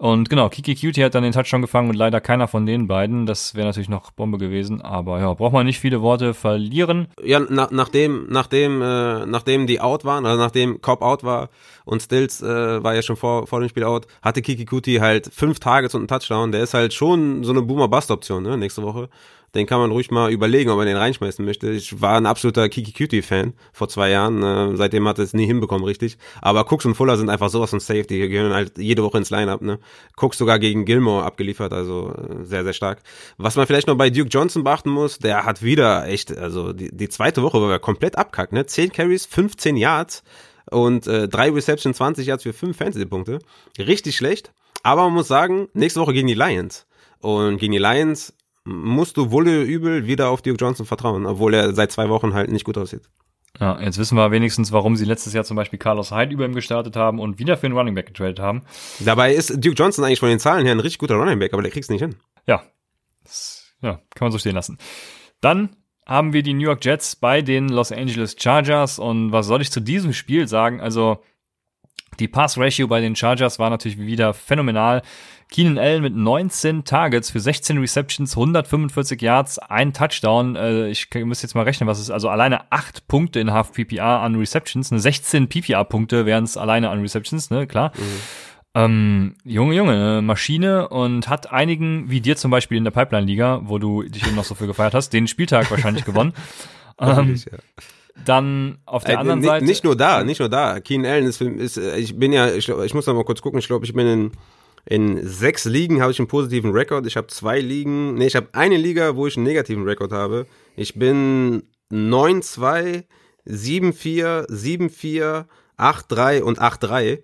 Und genau, Kiki Cutie hat dann den Touchdown gefangen und leider keiner von den beiden. Das wäre natürlich noch Bombe gewesen, aber ja, braucht man nicht viele Worte verlieren. Ja, na, nachdem, nachdem, äh, nachdem die out waren, also nachdem Cobb out war und Stills äh, war ja schon vor, vor dem Spiel out, hatte Kiki Cutie halt fünf Targets und einen Touchdown. Der ist halt schon so eine Boomer-Bust-Option, ne, nächste Woche den kann man ruhig mal überlegen, ob man den reinschmeißen möchte. Ich war ein absoluter Kiki Cutie Fan vor zwei Jahren. Äh, seitdem hat er es nie hinbekommen, richtig. Aber Cooks und Fuller sind einfach sowas von safe. Die gehören halt jede Woche ins Lineup. Ne? Cooks sogar gegen Gilmore abgeliefert, also äh, sehr, sehr stark. Was man vielleicht noch bei Duke Johnson beachten muss, der hat wieder echt, also die, die zweite Woche war er komplett abkackt. Ne? 10 Carries, 15 Yards und äh, drei Reception, 20 Yards für fünf Fantasy-Punkte. Richtig schlecht. Aber man muss sagen, nächste Woche gegen die Lions. Und gegen die Lions musst du wohl übel wieder auf Duke Johnson vertrauen, obwohl er seit zwei Wochen halt nicht gut aussieht. Ja, jetzt wissen wir wenigstens, warum sie letztes Jahr zum Beispiel Carlos Hyde über ihm gestartet haben und wieder für einen Running Back getradet haben. Dabei ist Duke Johnson eigentlich von den Zahlen her ein richtig guter Running Back, aber der kriegt's nicht hin. Ja. Das, ja, kann man so stehen lassen. Dann haben wir die New York Jets bei den Los Angeles Chargers und was soll ich zu diesem Spiel sagen? Also, die Pass-Ratio bei den Chargers war natürlich wieder phänomenal. Keenan Allen mit 19 Targets für 16 Receptions, 145 Yards, ein Touchdown. Äh, ich muss jetzt mal rechnen, was ist also alleine 8 Punkte in Half PPR an Receptions, ne 16 PPR Punkte wären es alleine an Receptions, ne, klar. Mhm. Ähm, Junge, Junge, Maschine und hat einigen, wie dir zum Beispiel in der Pipeline-Liga, wo du dich eben noch so für gefeiert hast, den Spieltag wahrscheinlich gewonnen. ähm. Dann auf der äh, anderen Seite. Nicht nur da, nicht nur da. Keenan Allen ist, ist ich bin ja, ich, ich muss noch mal kurz gucken, ich glaube, ich bin in in sechs Ligen habe ich einen positiven Rekord. Ich habe zwei Ligen, nee, ich habe eine Liga, wo ich einen negativen Rekord habe. Ich bin 9-2, 7-4, 7-4, 8-3 und 8-3.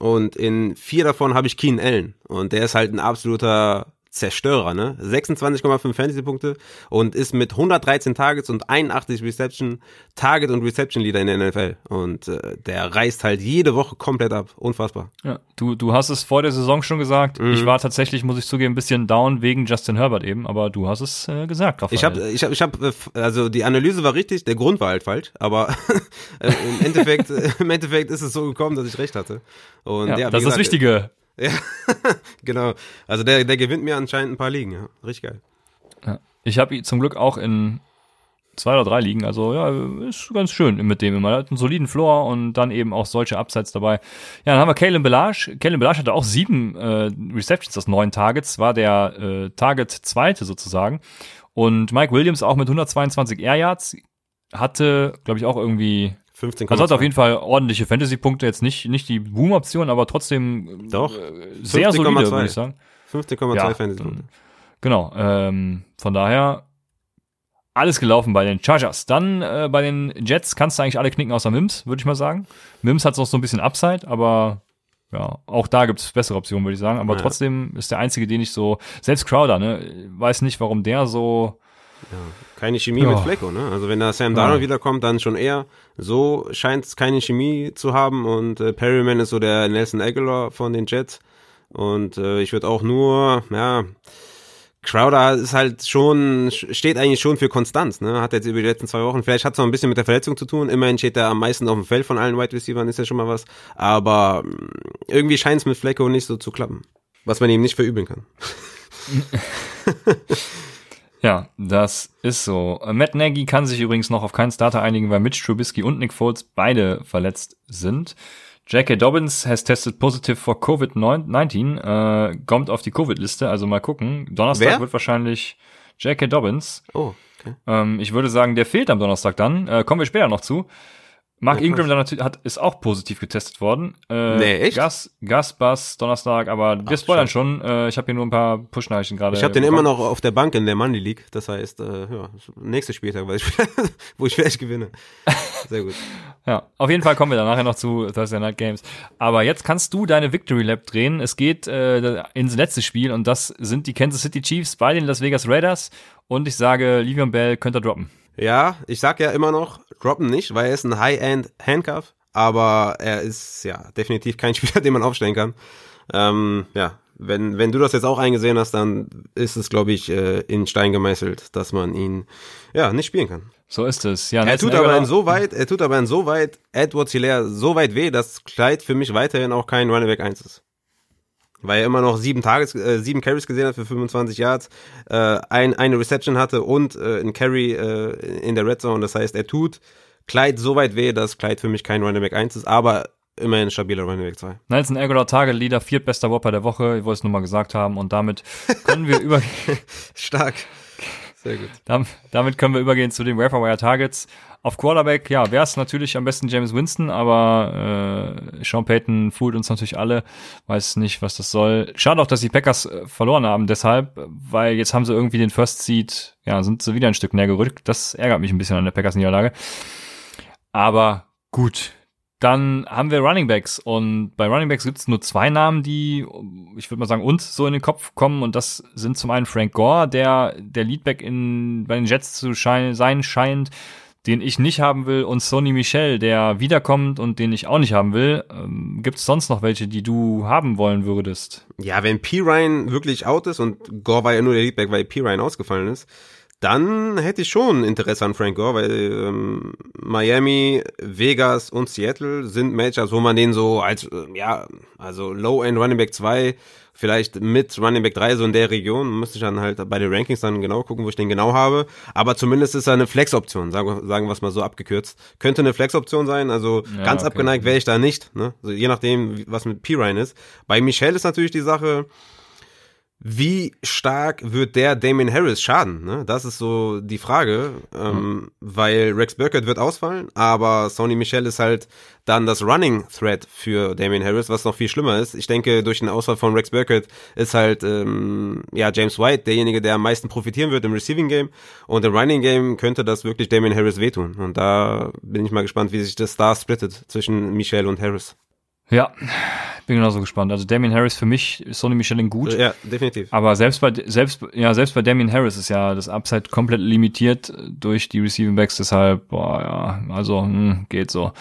Und in vier davon habe ich Keen Allen. Und der ist halt ein absoluter Zerstörer, ne? 26,5 Fantasy-Punkte und ist mit 113 Targets und 81 Reception Target und Reception Leader in der NFL. Und äh, der reißt halt jede Woche komplett ab. Unfassbar. Ja, du, du hast es vor der Saison schon gesagt. Mhm. Ich war tatsächlich, muss ich zugeben, ein bisschen down wegen Justin Herbert eben, aber du hast es äh, gesagt, Raphael. Ich habe, ich habe, ich habe, äh, also die Analyse war richtig, der Grund war halt falsch, aber äh, im Endeffekt, im Endeffekt ist es so gekommen, dass ich recht hatte. Und ja, ja das ist das Wichtige. Ja, genau. Also der, der gewinnt mir anscheinend ein paar Ligen, ja. Richtig geil. Ja. Ich habe zum Glück auch in zwei oder drei Ligen, also ja, ist ganz schön mit dem immer. Er hat einen soliden Floor und dann eben auch solche Upsides dabei. Ja, dann haben wir Kalen Belage. Kalen Belage hatte auch sieben äh, Receptions aus neun Targets, war der äh, Target zweite sozusagen. Und Mike Williams auch mit 122 Air Yards. hatte, glaube ich, auch irgendwie 15, also hat auf jeden Fall ordentliche Fantasy-Punkte, jetzt nicht, nicht die Boom-Option, aber trotzdem Doch. äh, sehr 15,2. solide, würde ich sagen. 15,2 Ja, Fantasy-Punkte. Genau, ähm, von daher alles gelaufen bei den Chargers. Dann äh, bei den Jets kannst du eigentlich alle knicken außer Mims, würde ich mal sagen. Mims hat noch so ein bisschen Upside, aber ja, auch da gibt es bessere Optionen, würde ich sagen. Aber Ja. trotzdem ist der einzige, den ich so, selbst Crowder, ne, weiß nicht, warum der so, Keine Chemie Ja. mit Flecko, ne? Also wenn da Sam Ja. Darnold wiederkommt, dann schon eher. So scheint es keine Chemie zu haben und äh, Perryman ist so der Nelson Aguilar von den Jets. Und äh, ich würde auch nur, ja, Crowder ist halt schon, steht eigentlich schon für Konstanz, ne? Hat jetzt über die letzten zwei Wochen, vielleicht hat es noch ein bisschen mit der Verletzung zu tun. Immerhin steht er am meisten auf dem Feld von allen Wide Receivers, ist ja schon mal was. Aber mh, irgendwie scheint es mit Flecko nicht so zu klappen. Was man ihm nicht verübeln kann. Ja, das ist so. Matt Nagy kann sich übrigens noch auf keinen Starter einigen, weil Mitch Trubisky und Nick Foles beide verletzt sind. J.K. Dobbins has tested positive for COVID-19, äh, kommt auf die Covid-Liste, also mal gucken. Donnerstag Wer? wird wahrscheinlich J.K. Dobbins. Oh, okay. Ähm, ich würde sagen, der fehlt am Donnerstag dann. Äh, kommen wir später noch zu. Mark Ja, Ingram dann natürlich hat, ist auch positiv getestet worden. Äh, Nee, echt? Gas, Gasbass Donnerstag, aber wir Ach, spoilern schon. Äh, ich habe hier nur ein paar Push-Nachrichten gerade. Ich habe den immer bekommen. noch auf der Bank in der Money League. Das heißt, äh, ja, nächster Spieltag, ich, wo ich vielleicht gewinne. Sehr gut. Ja, auf jeden Fall kommen wir dann nachher noch zu Thursday Night Games. Aber jetzt kannst du deine Victory Lap drehen. Es geht äh, ins letzte Spiel und das sind die Kansas City Chiefs bei den Las Vegas Raiders. Und ich sage, Livion Bell könnte droppen. Ja, ich sag ja immer noch, droppen nicht, weil er ist ein High-End Handcuff, aber er ist ja definitiv kein Spieler, den man aufstellen kann. Ähm, ja, wenn, wenn du das jetzt auch eingesehen hast, dann ist es, glaube ich, äh, in Stein gemeißelt, dass man ihn ja nicht spielen kann. So ist es. Ja, Er tut aber Aguilar- insoweit, er tut aber insoweit Edwards Hilaire so weit weh, dass Clyde für mich weiterhin auch kein Running Back 1 ist. Weil er immer noch sieben Tages, äh, sieben Carries gesehen hat für 25 Yards, äh, ein, eine Reception hatte und äh, ein Carry äh, in der Red Zone. Das heißt, er tut Clyde so weit weh, dass Clyde für mich kein Running Back 1 ist, aber immerhin stabiler Running Back 2. Nelson Aguilar Target Leader, viertbester Whopper der Woche. Ich wollte es nur mal gesagt haben. Und damit können wir über Stark. Sehr gut. Dam- Damit können wir übergehen zu den Wire Targets. Auf Quarterback, ja, wäre es natürlich am besten James Winston, aber äh, Sean Payton foolt uns natürlich alle, weiß nicht, was das soll. Schade auch, dass die Packers äh, verloren haben, deshalb, weil jetzt haben sie irgendwie den First Seed, ja, sind sie wieder ein Stück näher gerückt. Das ärgert mich ein bisschen an der Packers-Niederlage. Aber gut. Dann haben wir Running Backs und bei Running Backs gibt es nur zwei Namen, die, ich würde mal sagen, uns so in den Kopf kommen und das sind zum einen Frank Gore, der der Leadback in, bei den Jets zu schein, sein scheint, den ich nicht haben will und Sonny Michel, der wiederkommt und den ich auch nicht haben will. Ähm, gibt es sonst noch welche, die du haben wollen würdest? Ja, wenn P. Ryan wirklich out ist und Gore war ja nur der Leadback, weil P. Ryan ausgefallen ist, dann hätte ich schon Interesse an Frank Gore, weil ähm, Miami, Vegas und Seattle sind Matchups, wo man den so als, äh, ja, also Low-End Running Back 2, vielleicht mit Running Back 3 so in der Region, müsste ich dann halt bei den Rankings dann genau gucken, wo ich den genau habe, aber zumindest ist er eine Flex-Option, sagen, sagen wir es mal so abgekürzt. Könnte eine Flex-Option sein, also Ja, ganz okay. abgeneigt wäre ich da nicht, ne? also je nachdem, was mit P. Ryan ist. Bei Michelle ist natürlich die Sache, wie stark wird der Damien Harris schaden? Ne? Das ist so die Frage, ähm, weil Rex Burkett wird ausfallen, aber Sony Michel ist halt dann das Running Threat für Damien Harris, was noch viel schlimmer ist. Ich denke, durch den Ausfall von Rex Burkett ist halt ähm, ja James White derjenige, der am meisten profitieren wird im Receiving Game und im Running Game könnte das wirklich Damien Harris wehtun. Und da bin ich mal gespannt, wie sich das da splittet zwischen Michel und Harris. Ja, bin genauso gespannt. Also Damien Harris für mich ist Sonny Michelin gut. Ja, definitiv. Aber selbst bei selbst ja selbst bei Damien Harris ist ja das Upside komplett limitiert durch die Receiving Backs. Deshalb boah ja also hm, geht so.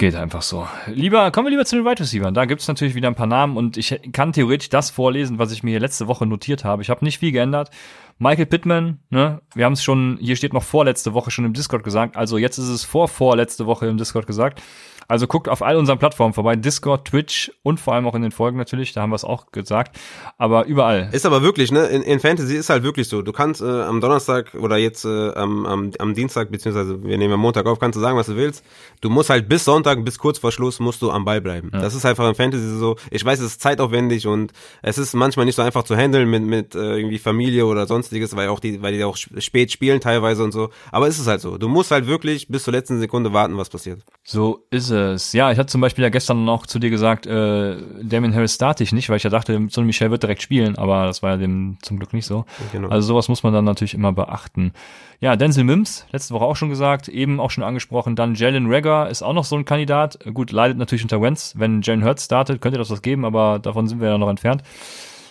Geht einfach so. Lieber, kommen wir lieber zu den Wide Receivers. Da gibt's natürlich wieder ein paar Namen und ich kann theoretisch das vorlesen, was ich mir hier letzte Woche notiert habe. Ich habe nicht viel geändert. Michael Pittman, ne, wir haben es schon, hier steht noch vorletzte Woche schon im Discord gesagt, also jetzt ist es vor vorletzte Woche im Discord gesagt. Also guckt auf all unseren Plattformen vorbei, Discord, Twitch und vor allem auch in den Folgen natürlich, da haben wir es auch gesagt, aber überall. Ist aber wirklich, ne? In, in Fantasy ist halt wirklich so. Du kannst äh, am Donnerstag oder jetzt äh, am, am, am Dienstag, beziehungsweise wir nehmen am Montag auf, kannst du sagen, was du willst. Du musst halt bis Sonntag, bis kurz vor Schluss, musst du am Ball bleiben. Das ist einfach in Fantasy so. Ich weiß, es ist zeitaufwendig und es ist manchmal nicht so einfach zu handeln mit, mit äh, irgendwie Familie oder sonst sonstiges, weil auch die, weil die auch spät spielen teilweise und so. Aber ist es halt so. Du musst halt wirklich bis zur letzten Sekunde warten, was passiert. So ist es. Ja, ich hatte zum Beispiel ja gestern noch zu dir gesagt, äh, Damien Harris starte ich nicht, weil ich ja dachte, so ein Michel wird direkt spielen, aber das war ja dem zum Glück nicht so. Genau. Also sowas muss man dann natürlich immer beachten. Ja, Denzel Mims, letzte Woche auch schon gesagt, eben auch schon angesprochen. Dann Jalen Rager ist auch noch so ein Kandidat. Gut, leidet natürlich unter Wentz. Wenn Jalen Hurts startet, könnte das was geben, aber davon sind wir ja noch entfernt.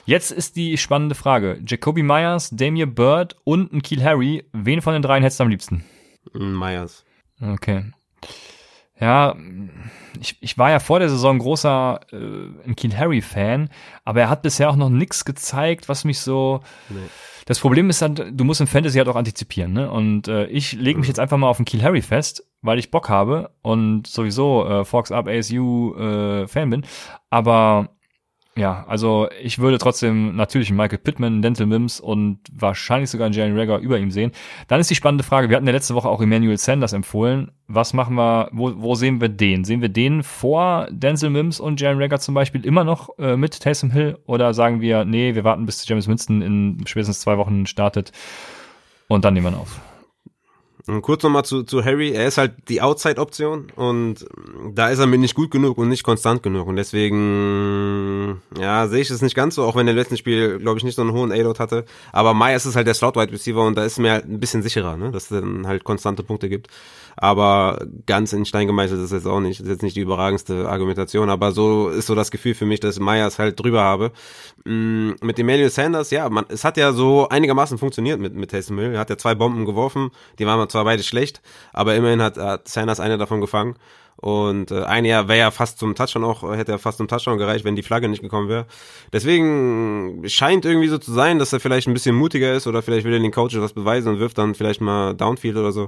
Jetzt ist die spannende Frage. Jacoby Myers, Damien Bird und ein Kiel Harry. Wen von den dreien hättest du am liebsten? Myers. Okay. Ja, ich, ich war ja vor der Saison großer äh, Kiel Harry Fan, aber er hat bisher auch noch nichts gezeigt, was mich so. Nee. Das Problem ist dann, du musst im Fantasy halt auch antizipieren, ne? Und äh, ich lege mich mhm. jetzt einfach mal auf den Kiel Harry fest, weil ich Bock habe und sowieso äh, Fox Up ASU äh, Fan bin. Aber ja, also ich würde trotzdem natürlich Michael Pittman, Dental Mims und wahrscheinlich sogar Jalen Rager über ihm sehen. Dann ist die spannende Frage, wir hatten ja letzte Woche auch Emmanuel Sanders empfohlen. Was machen wir, wo, wo sehen wir den? Sehen wir den vor Denzel Mims und Jalen Rager zum Beispiel immer noch äh, mit Taysom Hill? Oder sagen wir, nee, wir warten bis James Winston in spätestens zwei Wochen startet und dann nehmen wir ihn auf? Und kurz nochmal zu, zu Harry, er ist halt die Outside-Option und da ist er mir nicht gut genug und nicht konstant genug. Und deswegen, ja, sehe ich es nicht ganz so, auch wenn er im letzten Spiel, glaube ich, nicht so einen hohen A-Load hatte, aber Myers ist halt der Slot-Wide-Receiver und da ist mir halt ein bisschen sicherer, ne, dass es dann halt konstante Punkte gibt. Aber ganz in Stein gemeißelt ist jetzt auch nicht, ist jetzt nicht die überragendste Argumentation, aber so ist so das Gefühl für mich, dass Myers halt drüber habe. Mm, mit Emmanuel Sanders, ja, man, es hat ja so einigermaßen funktioniert mit, mit Taysom Hill, er hat ja zwei Bomben geworfen, die waren zwar beide schlecht, aber immerhin hat, hat Sanders eine davon gefangen. Und äh, ein Jahr wäre ja fast zum Touchdown auch, hätte er fast zum Touchdown gereicht, wenn die Flagge nicht gekommen wäre. Deswegen scheint irgendwie so zu sein, dass er vielleicht ein bisschen mutiger ist oder vielleicht will er den Coaches was beweisen und wirft dann vielleicht mal Downfield oder so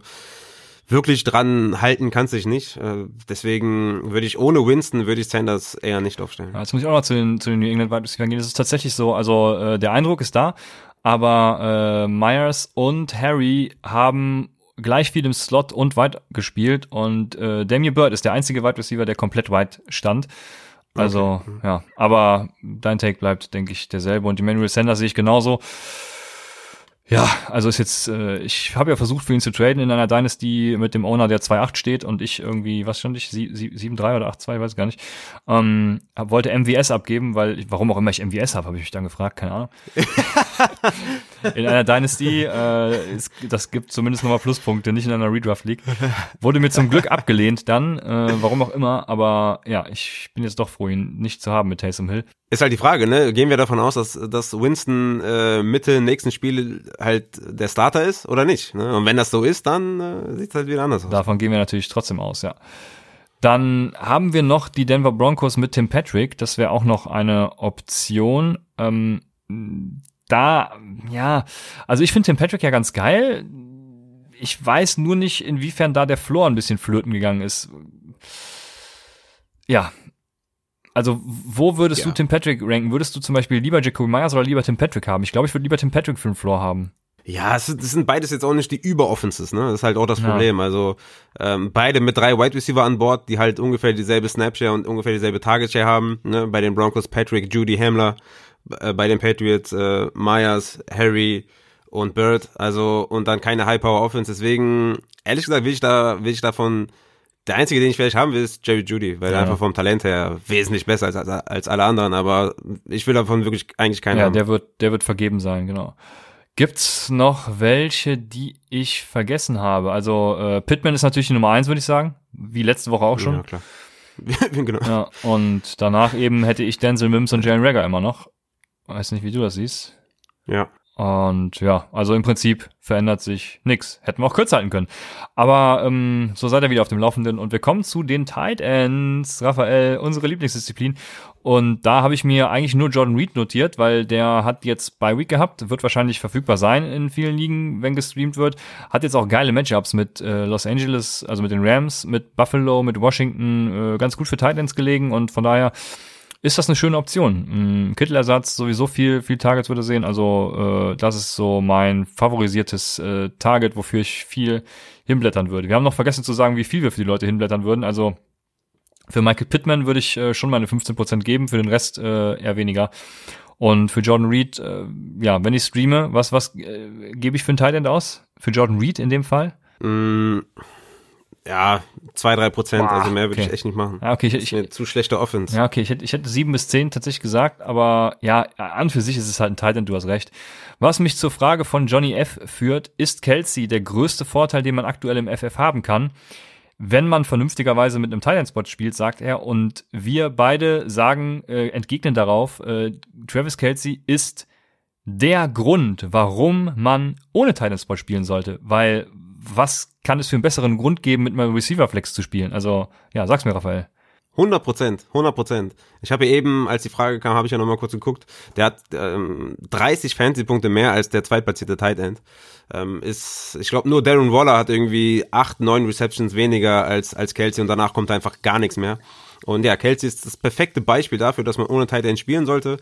wirklich dran halten kannst dich nicht. Äh, deswegen würde ich ohne Winston, würde ich Sanders eher nicht aufstellen. Ja, jetzt muss ich auch noch zu den, zu den New England Wide Receivers gehen. Das ist tatsächlich so, also äh, der Eindruck ist da, aber äh, Myers und Harry haben gleich viel im Slot und weit gespielt und äh, Damian Bird ist der einzige Wide Receiver, der komplett weit stand. Also, okay. ja, aber dein Take bleibt, denke ich, derselbe und Emmanuel Sanders sehe ich genauso. Ja, also ist jetzt, äh, ich habe ja versucht für ihn zu traden in einer Dynasty mit dem Owner, der 2-8 steht und ich irgendwie, was stand ich, 7-3 oder 8-2, weiß gar nicht, ähm, hab, wollte MVS abgeben, weil, warum auch immer ich MVS habe, habe ich mich dann gefragt, keine Ahnung. in einer Dynasty, äh, ist, das gibt zumindest nochmal Pluspunkte, nicht in einer Redraft League. Wurde mir zum Glück abgelehnt dann, äh, warum auch immer, aber ja, ich bin jetzt doch froh, ihn nicht zu haben mit Taysom Hill. Ist halt die Frage, ne? Gehen wir davon aus, dass, dass Winston äh, Mitte nächsten Spiel halt der Starter ist oder nicht? Ne? Und wenn das so ist, dann äh, sieht es halt wieder anders aus. Davon gehen wir natürlich trotzdem aus, ja. Dann haben wir noch die Denver Broncos mit Tim Patrick. Das wäre auch noch eine Option. Ähm, da, ja, also ich finde Tim Patrick ja ganz geil. Ich weiß nur nicht, inwiefern da der Floor ein bisschen flöten gegangen ist. Ja, also, wo würdest ja. du Tim Patrick ranken? Würdest du zum Beispiel lieber Jacoby Myers oder lieber Tim Patrick haben? Ich glaube, ich würde lieber Tim Patrick für den Floor haben. Ja, es, das sind beides jetzt auch nicht die Überoffenses, ne? Das ist halt auch das Problem. Ja. Also ähm, beide mit drei Wide Receiver an Bord, die halt ungefähr dieselbe Snapshare und ungefähr dieselbe Target Share haben. Ne? Bei den Broncos Patrick, Judy Hamler, bei den Patriots äh, Myers, Harry und Bird. Also und dann keine High Power Offense. Deswegen ehrlich gesagt will ich da will ich davon der einzige, den ich vielleicht haben will, ist Jerry Judy, weil ja. er einfach vom Talent her wesentlich besser als, als, als alle anderen, aber ich will davon wirklich eigentlich keinen ja, haben. der wird, der wird vergeben sein, genau. Gibt's noch welche, die ich vergessen habe? Also äh, Pittman ist natürlich die Nummer eins, würde ich sagen, wie letzte Woche auch schon. Ja, klar. genau. Ja, und danach eben hätte ich Denzel Mims und Jalen Rager immer noch. Weiß nicht, wie du das siehst. Ja. Und ja, also im Prinzip verändert sich nichts. Hätten wir auch kürzer halten können. Aber ähm, so seid ihr wieder auf dem Laufenden. Und wir kommen zu den Tight Ends. Raphael, unsere Lieblingsdisziplin. Und da habe ich mir eigentlich nur Jordan Reed notiert, weil der hat jetzt bei Week gehabt, wird wahrscheinlich verfügbar sein in vielen Ligen, wenn gestreamt wird. Hat jetzt auch geile Matchups mit äh, Los Angeles, also mit den Rams, mit Buffalo, mit Washington, äh, ganz gut für Tight Ends gelegen. Und von daher ist das eine schöne Option. Ein Kittelersatz, sowieso viel, viel Targets würde sehen. Also äh, das ist so mein favorisiertes äh, Target, wofür ich viel hinblättern würde. Wir haben noch vergessen zu sagen, wie viel wir für die Leute hinblättern würden. Also für Michael Pittman würde ich äh, schon meine 15% geben, für den Rest äh, eher weniger. Und für Jordan Reed, äh, ja, wenn ich streame, was, was äh, gebe ich für ein Tight End aus? Für Jordan Reed in dem Fall? Mm, ja, zwei, drei Prozent, also mehr würde okay. ich echt nicht machen. Ja, okay, ich, Das ist eine zu schlechte Offense. ja, okay, ich hätte, ich hätte sieben bis zehn tatsächlich gesagt, aber ja, an für sich ist es halt ein Tight End, du hast recht. Was mich zur Frage von Johnny F. führt, ist Kelsey der größte Vorteil, den man aktuell im FF haben kann? Wenn man vernünftigerweise mit einem Tight End Spot spielt, sagt er, und wir beide sagen, äh, entgegnen darauf, äh, Travis Kelsey ist der Grund, warum man ohne Tight End Spot spielen sollte, weil was kann es für einen besseren Grund geben, mit meinem Receiver Flex zu spielen? Also, ja, sag's mir, Raphael. 100 Prozent, 100 Prozent. Ich habe eben, als die Frage kam, habe ich ja nochmal kurz geguckt. Der hat ähm, 30 Fantasy-Punkte mehr als der zweitplatzierte Tight End. Ähm, ist, ich glaube, nur Darren Waller hat irgendwie 8, 9 Receptions weniger als, als Kelsey und danach kommt einfach gar nichts mehr. Und ja, Kelsey ist das perfekte Beispiel dafür, dass man ohne Tight End spielen sollte.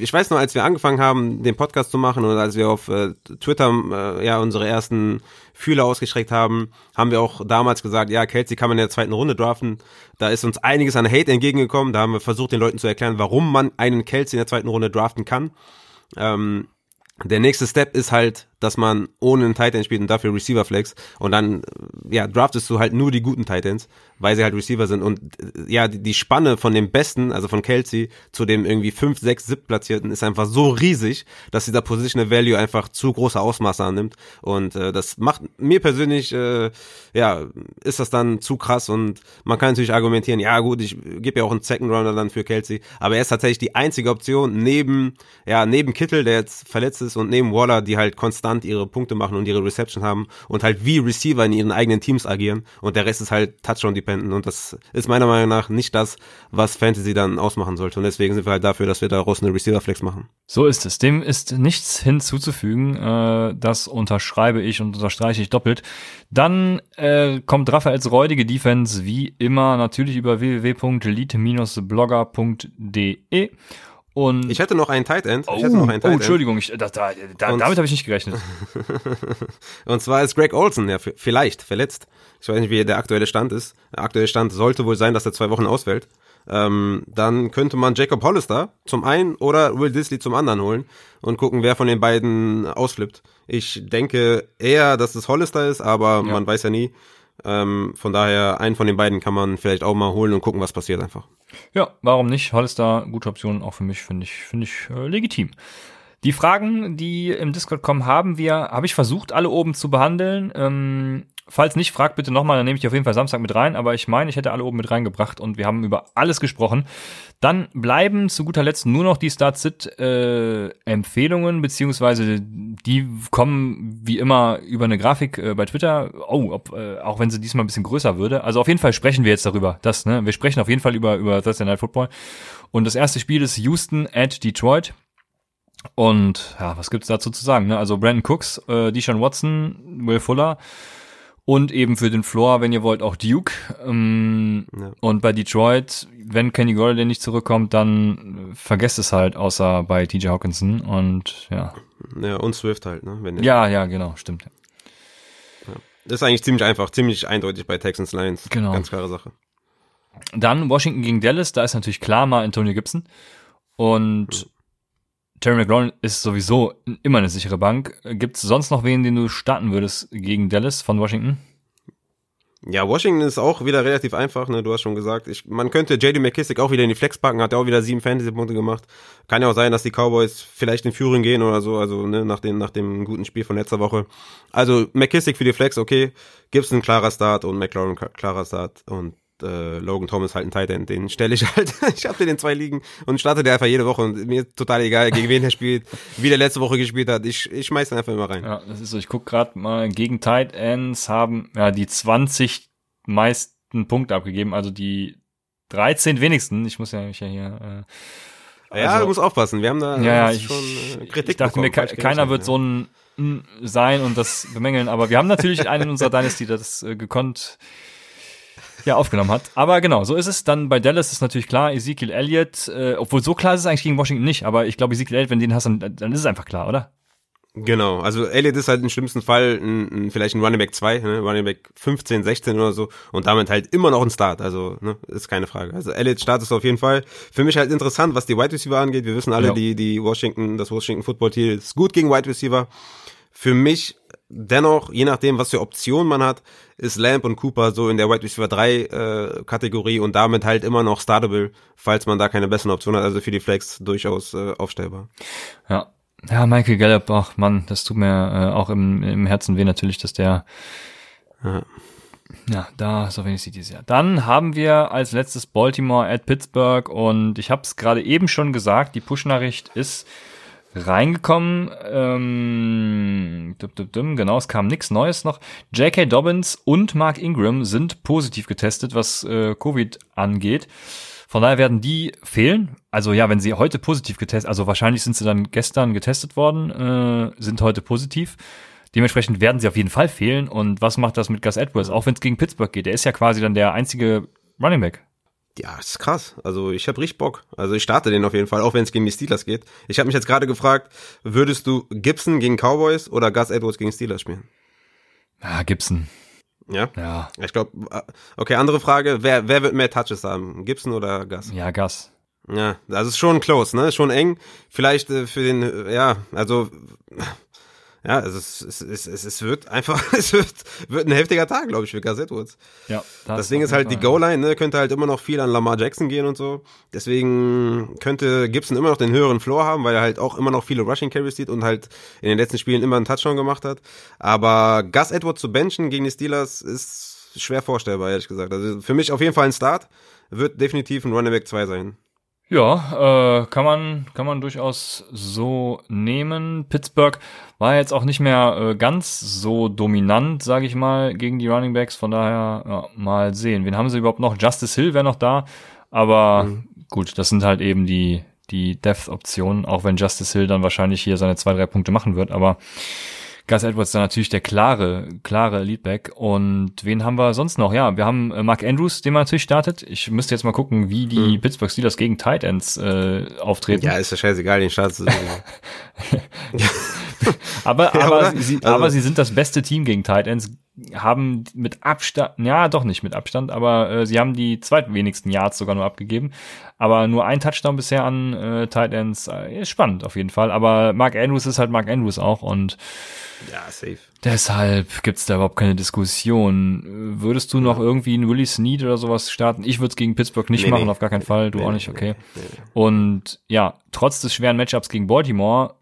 Ich weiß noch, als wir angefangen haben, den Podcast zu machen und als wir auf äh, Twitter äh, ja unsere ersten Fühler ausgestreckt haben, haben wir auch damals gesagt, ja, Kelsey kann man in der zweiten Runde draften. Da ist uns einiges an Hate entgegengekommen. Da haben wir versucht, den Leuten zu erklären, warum man einen Kelsey in der zweiten Runde draften kann. Ähm, der nächste Step ist halt, dass man ohne einen Tight spielt und dafür Receiver Flex und dann ja draftest du halt nur die guten Tight weil sie halt Receiver sind und äh, ja die, Spanne von dem Besten, also von Kelsey zu dem irgendwie 5, 6, 7 platzierten ist einfach so riesig, dass dieser Positional Value einfach zu große Ausmaße annimmt und äh, das macht mir persönlich äh, ja ist das dann zu krass und man kann natürlich argumentieren, ja gut, ich gebe ja auch einen Second Runner dann für Kelsey, aber er ist tatsächlich die einzige Option neben ja neben Kittel, der jetzt verletzt ist und neben Waller, die halt konstant ihre Punkte machen und ihre Reception haben und halt wie Receiver in ihren eigenen Teams agieren und der Rest ist halt Touchdown-dependent und das ist meiner Meinung nach nicht das, was Fantasy dann ausmachen sollte und deswegen sind wir halt dafür, dass wir daraus eine Receiver-Flex machen. So ist es. Dem ist nichts hinzuzufügen. Äh, das unterschreibe ich und unterstreiche ich doppelt. Dann äh, kommt Raphaels räudige Defense wie immer natürlich über www.lead-blogger.de und Ich hätte noch einen Tight End. oh, Ich hätte noch einen oh, Tight End. Entschuldigung, ich, da, da, da, damit habe ich nicht gerechnet. Und zwar ist Greg Olson ja vielleicht verletzt. Ich weiß nicht, wie der aktuelle Stand ist. Der aktuelle Stand sollte wohl sein, dass er zwei Wochen ausfällt. Ähm, dann könnte man Jacob Hollister zum einen oder Will Disley zum anderen holen und gucken, wer von den beiden ausflippt. Ich denke eher, dass es Hollister ist, aber man weiß ja nie. Ähm, von daher, einen von den beiden kann man vielleicht auch mal holen und gucken, was passiert einfach. Ja, warum nicht? Hollister, gute Option, auch für mich, finde ich, finde ich äh, legitim. Die Fragen, die im Discord kommen, haben wir, habe ich versucht, alle oben zu behandeln. Ähm, falls nicht, fragt bitte nochmal, dann nehme ich auf jeden Fall Samstag mit rein. Aber ich meine, ich hätte alle oben mit reingebracht und wir haben über alles gesprochen. Dann bleiben zu guter Letzt nur noch die Start-Sit-Empfehlungen, beziehungsweise die kommen wie immer über eine Grafik äh, bei Twitter. Oh, ob, äh, auch wenn sie diesmal ein bisschen größer würde. Also auf jeden Fall sprechen wir jetzt darüber. Das, ne? Wir sprechen auf jeden Fall über, über Thursday Night Football. Und das erste Spiel ist Houston at Detroit. Und ja, was gibt's dazu zu sagen? Ne? Also Brandon Cooks, äh, Deshaun Watson, Will Fuller und eben für den Floor, wenn ihr wollt, auch Duke. Ähm, Ja. Und bei Detroit, wenn Kenny Golladay nicht zurückkommt, dann vergesst es halt, außer bei TJ Hawkinson. Und ja, Ja, und Swift halt, ne? Wenn ja, ja, genau, stimmt. Das ist eigentlich ziemlich einfach, ziemlich eindeutig bei Texans Lions. Genau. Ganz klare Sache. Dann Washington gegen Dallas, da ist natürlich klar mal Antonio Gibson. Und Terry McLaurin ist sowieso immer eine sichere Bank. Gibt es sonst noch wen, den du starten würdest gegen Dallas von Washington? Ja, Washington ist auch wieder relativ einfach, ne? Du hast schon gesagt, ich, man könnte JD McKissick auch wieder in die Flex packen, hat ja auch wieder sieben Fantasy-Punkte gemacht. Kann ja auch sein, dass die Cowboys vielleicht in Führung gehen oder so, also ne, nach dem, nach dem guten Spiel von letzter Woche. Also McKissick für die Flex, okay. Gibson klarer Start und McLaurin klarer Start und äh, Logan Thomas halt ein Tight End, den stelle ich halt. ich habe den in zwei Ligen und starte der einfach jede Woche und mir ist total egal, gegen wen er spielt, wie der letzte Woche gespielt hat. Ich, ich schmeiß den einfach immer rein. Ja, das ist so. Ich guck gerade mal, gegen Tight Ends haben ja die 20 meisten Punkte abgegeben, also die 13 wenigsten. Ich muss ja mich ja hier. Äh, Ja, also- du musst aufpassen. Wir haben da Ja, ja, ich, schon äh, Kritik ich dachte mir, bekommen, ke falsch keiner wird ja. so ein sein und das bemängeln, aber wir haben natürlich einen in unserer Dynasty, der das äh, gekonnt ja, aufgenommen hat. Aber genau, so ist es. Dann bei Dallas ist natürlich klar, Ezekiel Elliott, äh, obwohl so klar ist es eigentlich gegen Washington nicht, aber ich glaube, Ezekiel Elliott, wenn du den hast, dann, dann ist es einfach klar, oder? Genau, also Elliott ist halt im schlimmsten Fall ein, ein, vielleicht ein Running Back 2, ne? Running Back 15, 16 oder so und damit halt immer noch ein Start, also ne, ist keine Frage. Also Elliott startet auf jeden Fall. Für mich halt interessant, was die Wide Receiver angeht. Wir wissen alle, ja. die die Washington, das Washington Football Team ist gut gegen Wide Receiver. Für mich dennoch, je nachdem, was für Optionen man hat, ist Lamp und Cooper so in der Wide Receiver 3 äh, Kategorie und damit halt immer noch startable, falls man da keine besseren Optionen hat, also für die Flex durchaus äh, aufstellbar. Ja, ja, Michael Gallup, ach Mann, das tut mir äh, auch im, im Herzen weh natürlich, dass der ja. ja, da so wenig sieht dieses Jahr. Dann haben wir als letztes Baltimore at Pittsburgh und ich habe es gerade eben schon gesagt, die Push-Nachricht ist reingekommen. Ähm, dum, dum, dum, genau, es kam nichts Neues noch. J.K. Dobbins und Mark Ingram sind positiv getestet, was äh, Covid angeht. Von daher werden die fehlen. Also ja, wenn sie heute positiv getestet, also wahrscheinlich sind sie dann gestern getestet worden, äh, sind heute positiv. Dementsprechend werden sie auf jeden Fall fehlen. Und was macht das mit Gus Edwards? Auch wenn es gegen Pittsburgh geht. Der ist ja quasi dann der einzige Running Back. Ja, ist krass. Also ich habe richtig Bock. Also ich starte den auf jeden Fall, auch wenn es gegen die Steelers geht. Ich habe mich jetzt gerade gefragt, würdest du Gibson gegen Cowboys oder Gus Edwards gegen Steelers spielen? Ja, Gibson. Ja? Ja. Ich glaube, äh, okay, andere Frage. Wer, wer wird mehr Touches haben? Gibson oder Gas? Ja, Gas. Ja, das ist schon close, ne? Schon eng. Vielleicht äh, für den, ja, also ja, also es, es, es, es, wird einfach, es wird, wird ein heftiger Tag, glaube ich, für Gus Edwards. Ja. Das, das Ding ist halt, die Goal-Line, ne, könnte halt immer noch viel an Lamar Jackson gehen und so. Deswegen könnte Gibson immer noch den höheren Floor haben, weil er halt auch immer noch viele Rushing Carries sieht und halt in den letzten Spielen immer einen Touchdown gemacht hat. Aber Gus Edwards zu benchen gegen die Steelers ist schwer vorstellbar, ehrlich gesagt. Also für mich auf jeden Fall ein Start. Wird definitiv ein Running Back 2 sein. Ja, äh, kann man kann man durchaus so nehmen. Pittsburgh war jetzt auch nicht mehr äh, ganz so dominant, sage ich mal, gegen die Running Backs. Von daher ja, mal sehen. Wen haben sie überhaupt noch? Justice Hill wäre noch da, aber mhm. gut, das sind halt eben die die Depth-Optionen. Auch wenn Justice Hill dann wahrscheinlich hier seine zwei drei Punkte machen wird, aber Gus Edwards dann natürlich der klare, klare Leadback. Und wen haben wir sonst noch? Ja, wir haben äh, Mark Andrews, den man natürlich startet. Ich müsste jetzt mal gucken, wie die hm. Pittsburgh Steelers gegen Tight Ends äh, auftreten. Ja, ist ja scheißegal, den startet du. aber, ja, aber, sie, also. aber sie sind das beste Team gegen Tight Ends, haben mit Abstand, ja doch nicht mit Abstand, aber äh, sie haben die zweitwenigsten Yards sogar nur abgegeben. Aber nur ein Touchdown bisher an äh, Tight Ends. Äh, ist spannend auf jeden Fall. Aber Mark Andrews ist halt Mark Andrews auch und ja, safe. Deshalb gibt's da überhaupt keine Diskussion. Würdest du noch irgendwie einen Willie Snead oder sowas starten? Ich würde es gegen Pittsburgh nicht nee, machen, nee. auf gar keinen Fall. Du nee, auch nicht, okay. Und ja, trotz des schweren Matchups gegen Baltimore,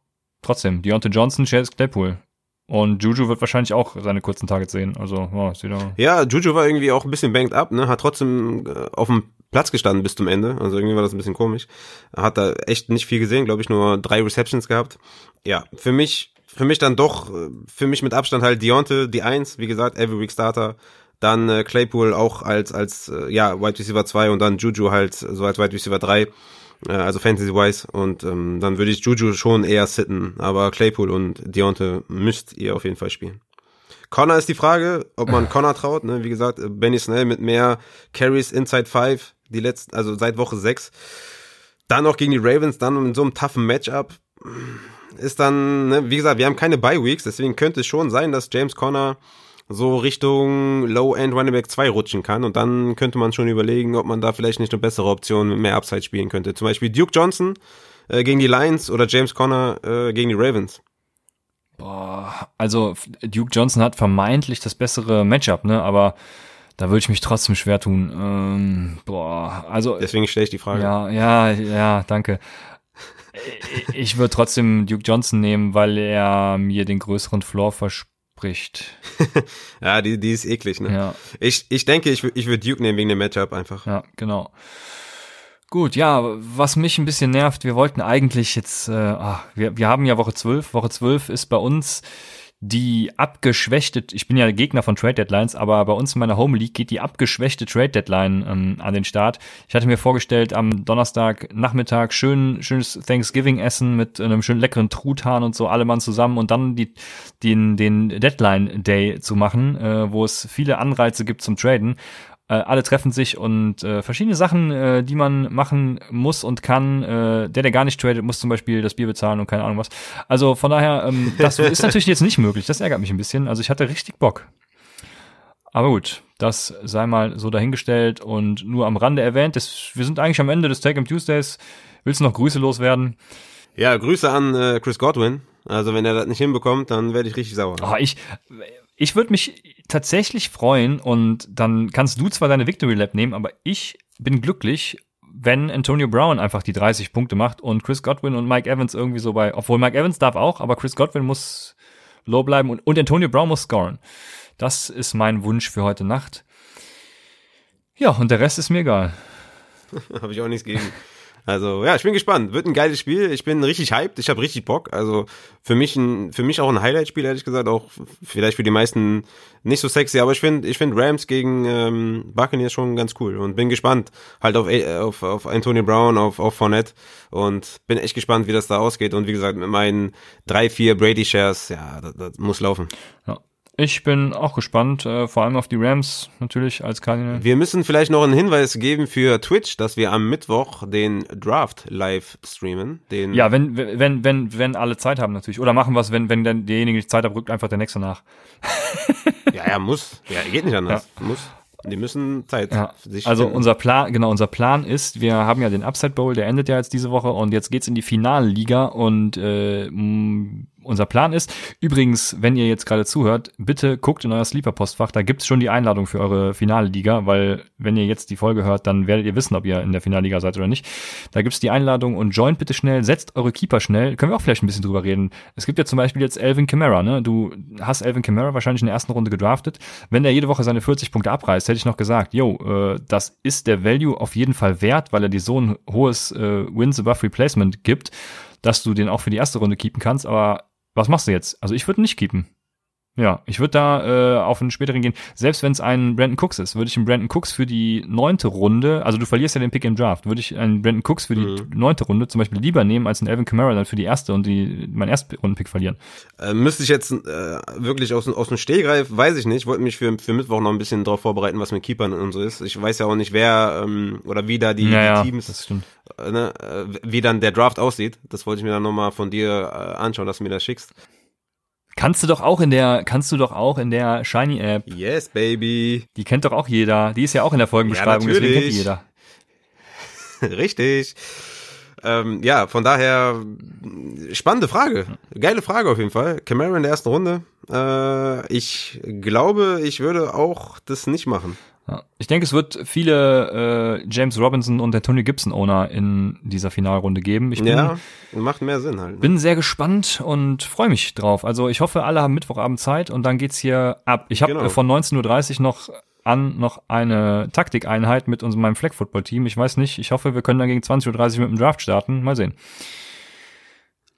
trotzdem, Deontay Johnson, Chase Claypool. Und Juju wird wahrscheinlich auch seine kurzen Targets sehen. Also, ja, ist wieder ja, Juju war irgendwie auch ein bisschen banked up, ne? Hat trotzdem äh, auf dem Platz gestanden bis zum Ende. Also irgendwie war das ein bisschen komisch. Hat da echt nicht viel gesehen, glaube ich, nur drei Receptions gehabt. Ja, für mich für mich dann doch, äh, für mich mit Abstand halt Deonte, die Eins, wie gesagt, Every Week Starter. Dann äh, Claypool auch als, als äh, ja, Wide Receiver 2 und dann Juju halt so als Wide Receiver 3, äh, also Fantasy-wise. Und ähm, dann würde ich Juju schon eher sitten, aber Claypool und Deonte müsst ihr auf jeden Fall spielen. Connor ist die Frage, ob man Connor traut. Ne? Wie gesagt, Benny Snell mit mehr Carries inside 5, die letzten, also seit Woche 6. Dann noch gegen die Ravens, dann in so einem toughen Matchup ist dann, ne, wie gesagt, wir haben keine Bye-Weeks, deswegen könnte es schon sein, dass James Conner so Richtung Low-End Running Back 2 rutschen kann und dann könnte man schon überlegen, ob man da vielleicht nicht eine bessere Option mit mehr Upside spielen könnte. Zum Beispiel Duke Johnson äh, gegen die Lions oder James Conner äh, gegen die Ravens. Boah, also Duke Johnson hat vermeintlich das bessere Matchup, ne, aber da würde ich mich trotzdem schwer tun. Ähm, boah, also deswegen stelle ich die Frage. Ja, ja, ja, danke. Ich würde trotzdem Duke Johnson nehmen, weil er mir den größeren Floor verspricht. ja, die, die ist eklig, ne? Ja. Ich, ich denke, ich, ich würde Duke nehmen wegen dem Matchup einfach. Ja, genau. Gut, ja, was mich ein bisschen nervt, wir wollten eigentlich jetzt, äh, ach, wir, wir haben ja Woche 12. Woche 12 ist bei uns die abgeschwächte, ich bin ja Gegner von Trade Deadlines, aber bei uns in meiner Home League geht die abgeschwächte Trade Deadline ähm, an den Start. Ich hatte mir vorgestellt, am Donnerstag Nachmittag schön, schönes Thanksgiving Essen mit einem schönen leckeren Truthahn und so, alle Mann zusammen und dann die, den, den Deadline Day zu machen, äh, wo es viele Anreize gibt zum Traden. Äh, alle treffen sich und äh, verschiedene Sachen, äh, die man machen muss und kann. Äh, der, der gar nicht tradet, muss zum Beispiel das Bier bezahlen und keine Ahnung was. Also von daher, ähm, das ist natürlich jetzt nicht möglich. Das ärgert mich ein bisschen. Also ich hatte richtig Bock. Aber gut, das sei mal so dahingestellt und nur am Rande erwähnt. Das, wir sind eigentlich am Ende des Take-Em Tuesdays. Willst du noch Grüße loswerden? Ja, Grüße an äh, Chris Godwin. Also wenn er das nicht hinbekommt, dann werde ich richtig sauer. Oh, ich ich würde mich tatsächlich freuen und dann kannst du zwar deine Victory Lab nehmen, aber ich bin glücklich, wenn Antonio Brown einfach die 30 Punkte macht und Chris Godwin und Mike Evans irgendwie so bei, obwohl Mike Evans darf auch, aber Chris Godwin muss low bleiben und, und Antonio Brown muss scoren. Das ist mein Wunsch für heute Nacht. Ja, und der Rest ist mir egal. Habe ich auch nichts gegen. Also ja, ich bin gespannt. Wird ein geiles Spiel. Ich bin richtig hyped. Ich habe richtig Bock. Also für mich ein, für mich auch ein Highlight-Spiel ehrlich gesagt. Auch vielleicht für die meisten nicht so sexy, aber ich finde, ich finde Rams gegen ähm, Buccaneers schon ganz cool und bin gespannt halt auf auf, auf Antonio Brown, auf auf Fournette und bin echt gespannt, wie das da ausgeht. Und wie gesagt, mit meinen drei, vier Brady Shares, ja, das, das muss laufen. Ja. Ich bin auch gespannt, äh, vor allem auf die Rams natürlich als Cardinal. Wir müssen vielleicht noch einen Hinweis geben für Twitch, dass wir am Mittwoch den Draft live streamen. Den ja, wenn, wenn, wenn, wenn alle Zeit haben natürlich. Oder machen wir es, wenn, wenn dann derjenige nicht Zeit hat, rückt einfach der nächste nach. ja, er muss. Ja, geht nicht anders. Ja. Muss. Die müssen Zeit. Ja. also finden. unser Plan, genau, unser Plan ist, wir haben ja den Upside Bowl, der endet ja jetzt diese Woche und jetzt geht's in die Finalliga und äh, unser Plan ist. Übrigens, wenn ihr jetzt gerade zuhört, bitte guckt in euer Sleeper-Postfach, da gibt's schon die Einladung für eure Finalliga, weil wenn ihr jetzt die Folge hört, dann werdet ihr wissen, ob ihr in der Finalliga seid oder nicht. Da gibt's die Einladung und joint bitte schnell, setzt eure Keeper schnell. Können wir auch vielleicht ein bisschen drüber reden. Es gibt ja zum Beispiel jetzt Elvin Kamara, ne? Du hast Elvin Kamara wahrscheinlich in der ersten Runde gedraftet. Wenn der jede Woche seine 40 Punkte abreißt, hätte ich noch gesagt, yo, äh, das ist der Value auf jeden Fall wert, weil er dir so ein hohes äh, Wins above Replacement gibt, dass du den auch für die erste Runde keepen kannst, aber was machst du jetzt? Also ich würde nicht keepen. Ja, ich würde da äh, auf einen späteren gehen. Selbst wenn es ein Brandon Cooks ist, würde ich einen Brandon Cooks für die neunte Runde, also du verlierst ja den Pick im Draft, würde ich einen Brandon Cooks für die mhm. neunte Runde zum Beispiel lieber nehmen, als einen Alvin Kamara dann für die erste und die mein ersten Rundenpick verlieren. Äh, müsste ich jetzt äh, wirklich aus, aus dem Stehgreif, weiß ich nicht. Wollte mich für, für Mittwoch noch ein bisschen darauf vorbereiten, was mit Keepern und so ist. Ich weiß ja auch nicht, wer ähm, oder wie da die, ja, die Teams, das stimmt. Äh, ne, äh, wie dann der Draft aussieht. Das wollte ich mir dann nochmal von dir äh, anschauen, dass du mir das schickst. Kannst du doch auch in der, kannst du doch auch in der Shiny App. Yes, baby. Die kennt doch auch jeder. Die ist ja auch in der Folgenbeschreibung, ja, deswegen kennt die jeder. Richtig. Ähm, ja, von daher spannende Frage. Geile Frage auf jeden Fall. Camara in der ersten Runde. Äh, ich glaube, ich würde auch das nicht machen. Ja. Ich denke, es wird viele äh, James Robinson und der Tony Gibson Owner in dieser Finalrunde geben. Ich bin, ja, macht mehr Sinn halt. Ne? Bin sehr gespannt und freue mich drauf. Also ich hoffe, alle haben Mittwochabend Zeit und dann geht's hier ab. Ich habe genau. von 19.30 Uhr noch an noch eine Taktikeinheit mit unserem meinem Flag Football Team. Ich weiß nicht, ich hoffe, wir können dann gegen 20.30 Uhr mit dem Draft starten. Mal sehen.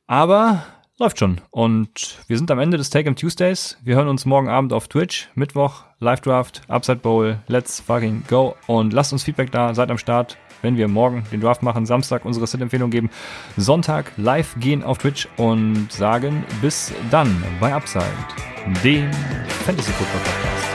Aber läuft schon. Und wir sind am Ende des Take-Em Tuesdays. Wir hören uns morgen Abend auf Twitch. Mittwoch, Live Draft, Upside Bowl. Let's fucking go. Und lasst uns Feedback da. Seid am Start. Wenn wir morgen den Draft machen, Samstag unsere Sit-Empfehlung geben, Sonntag live gehen auf Twitch und sagen bis dann bei Upside, dem Fantasy Football Podcast.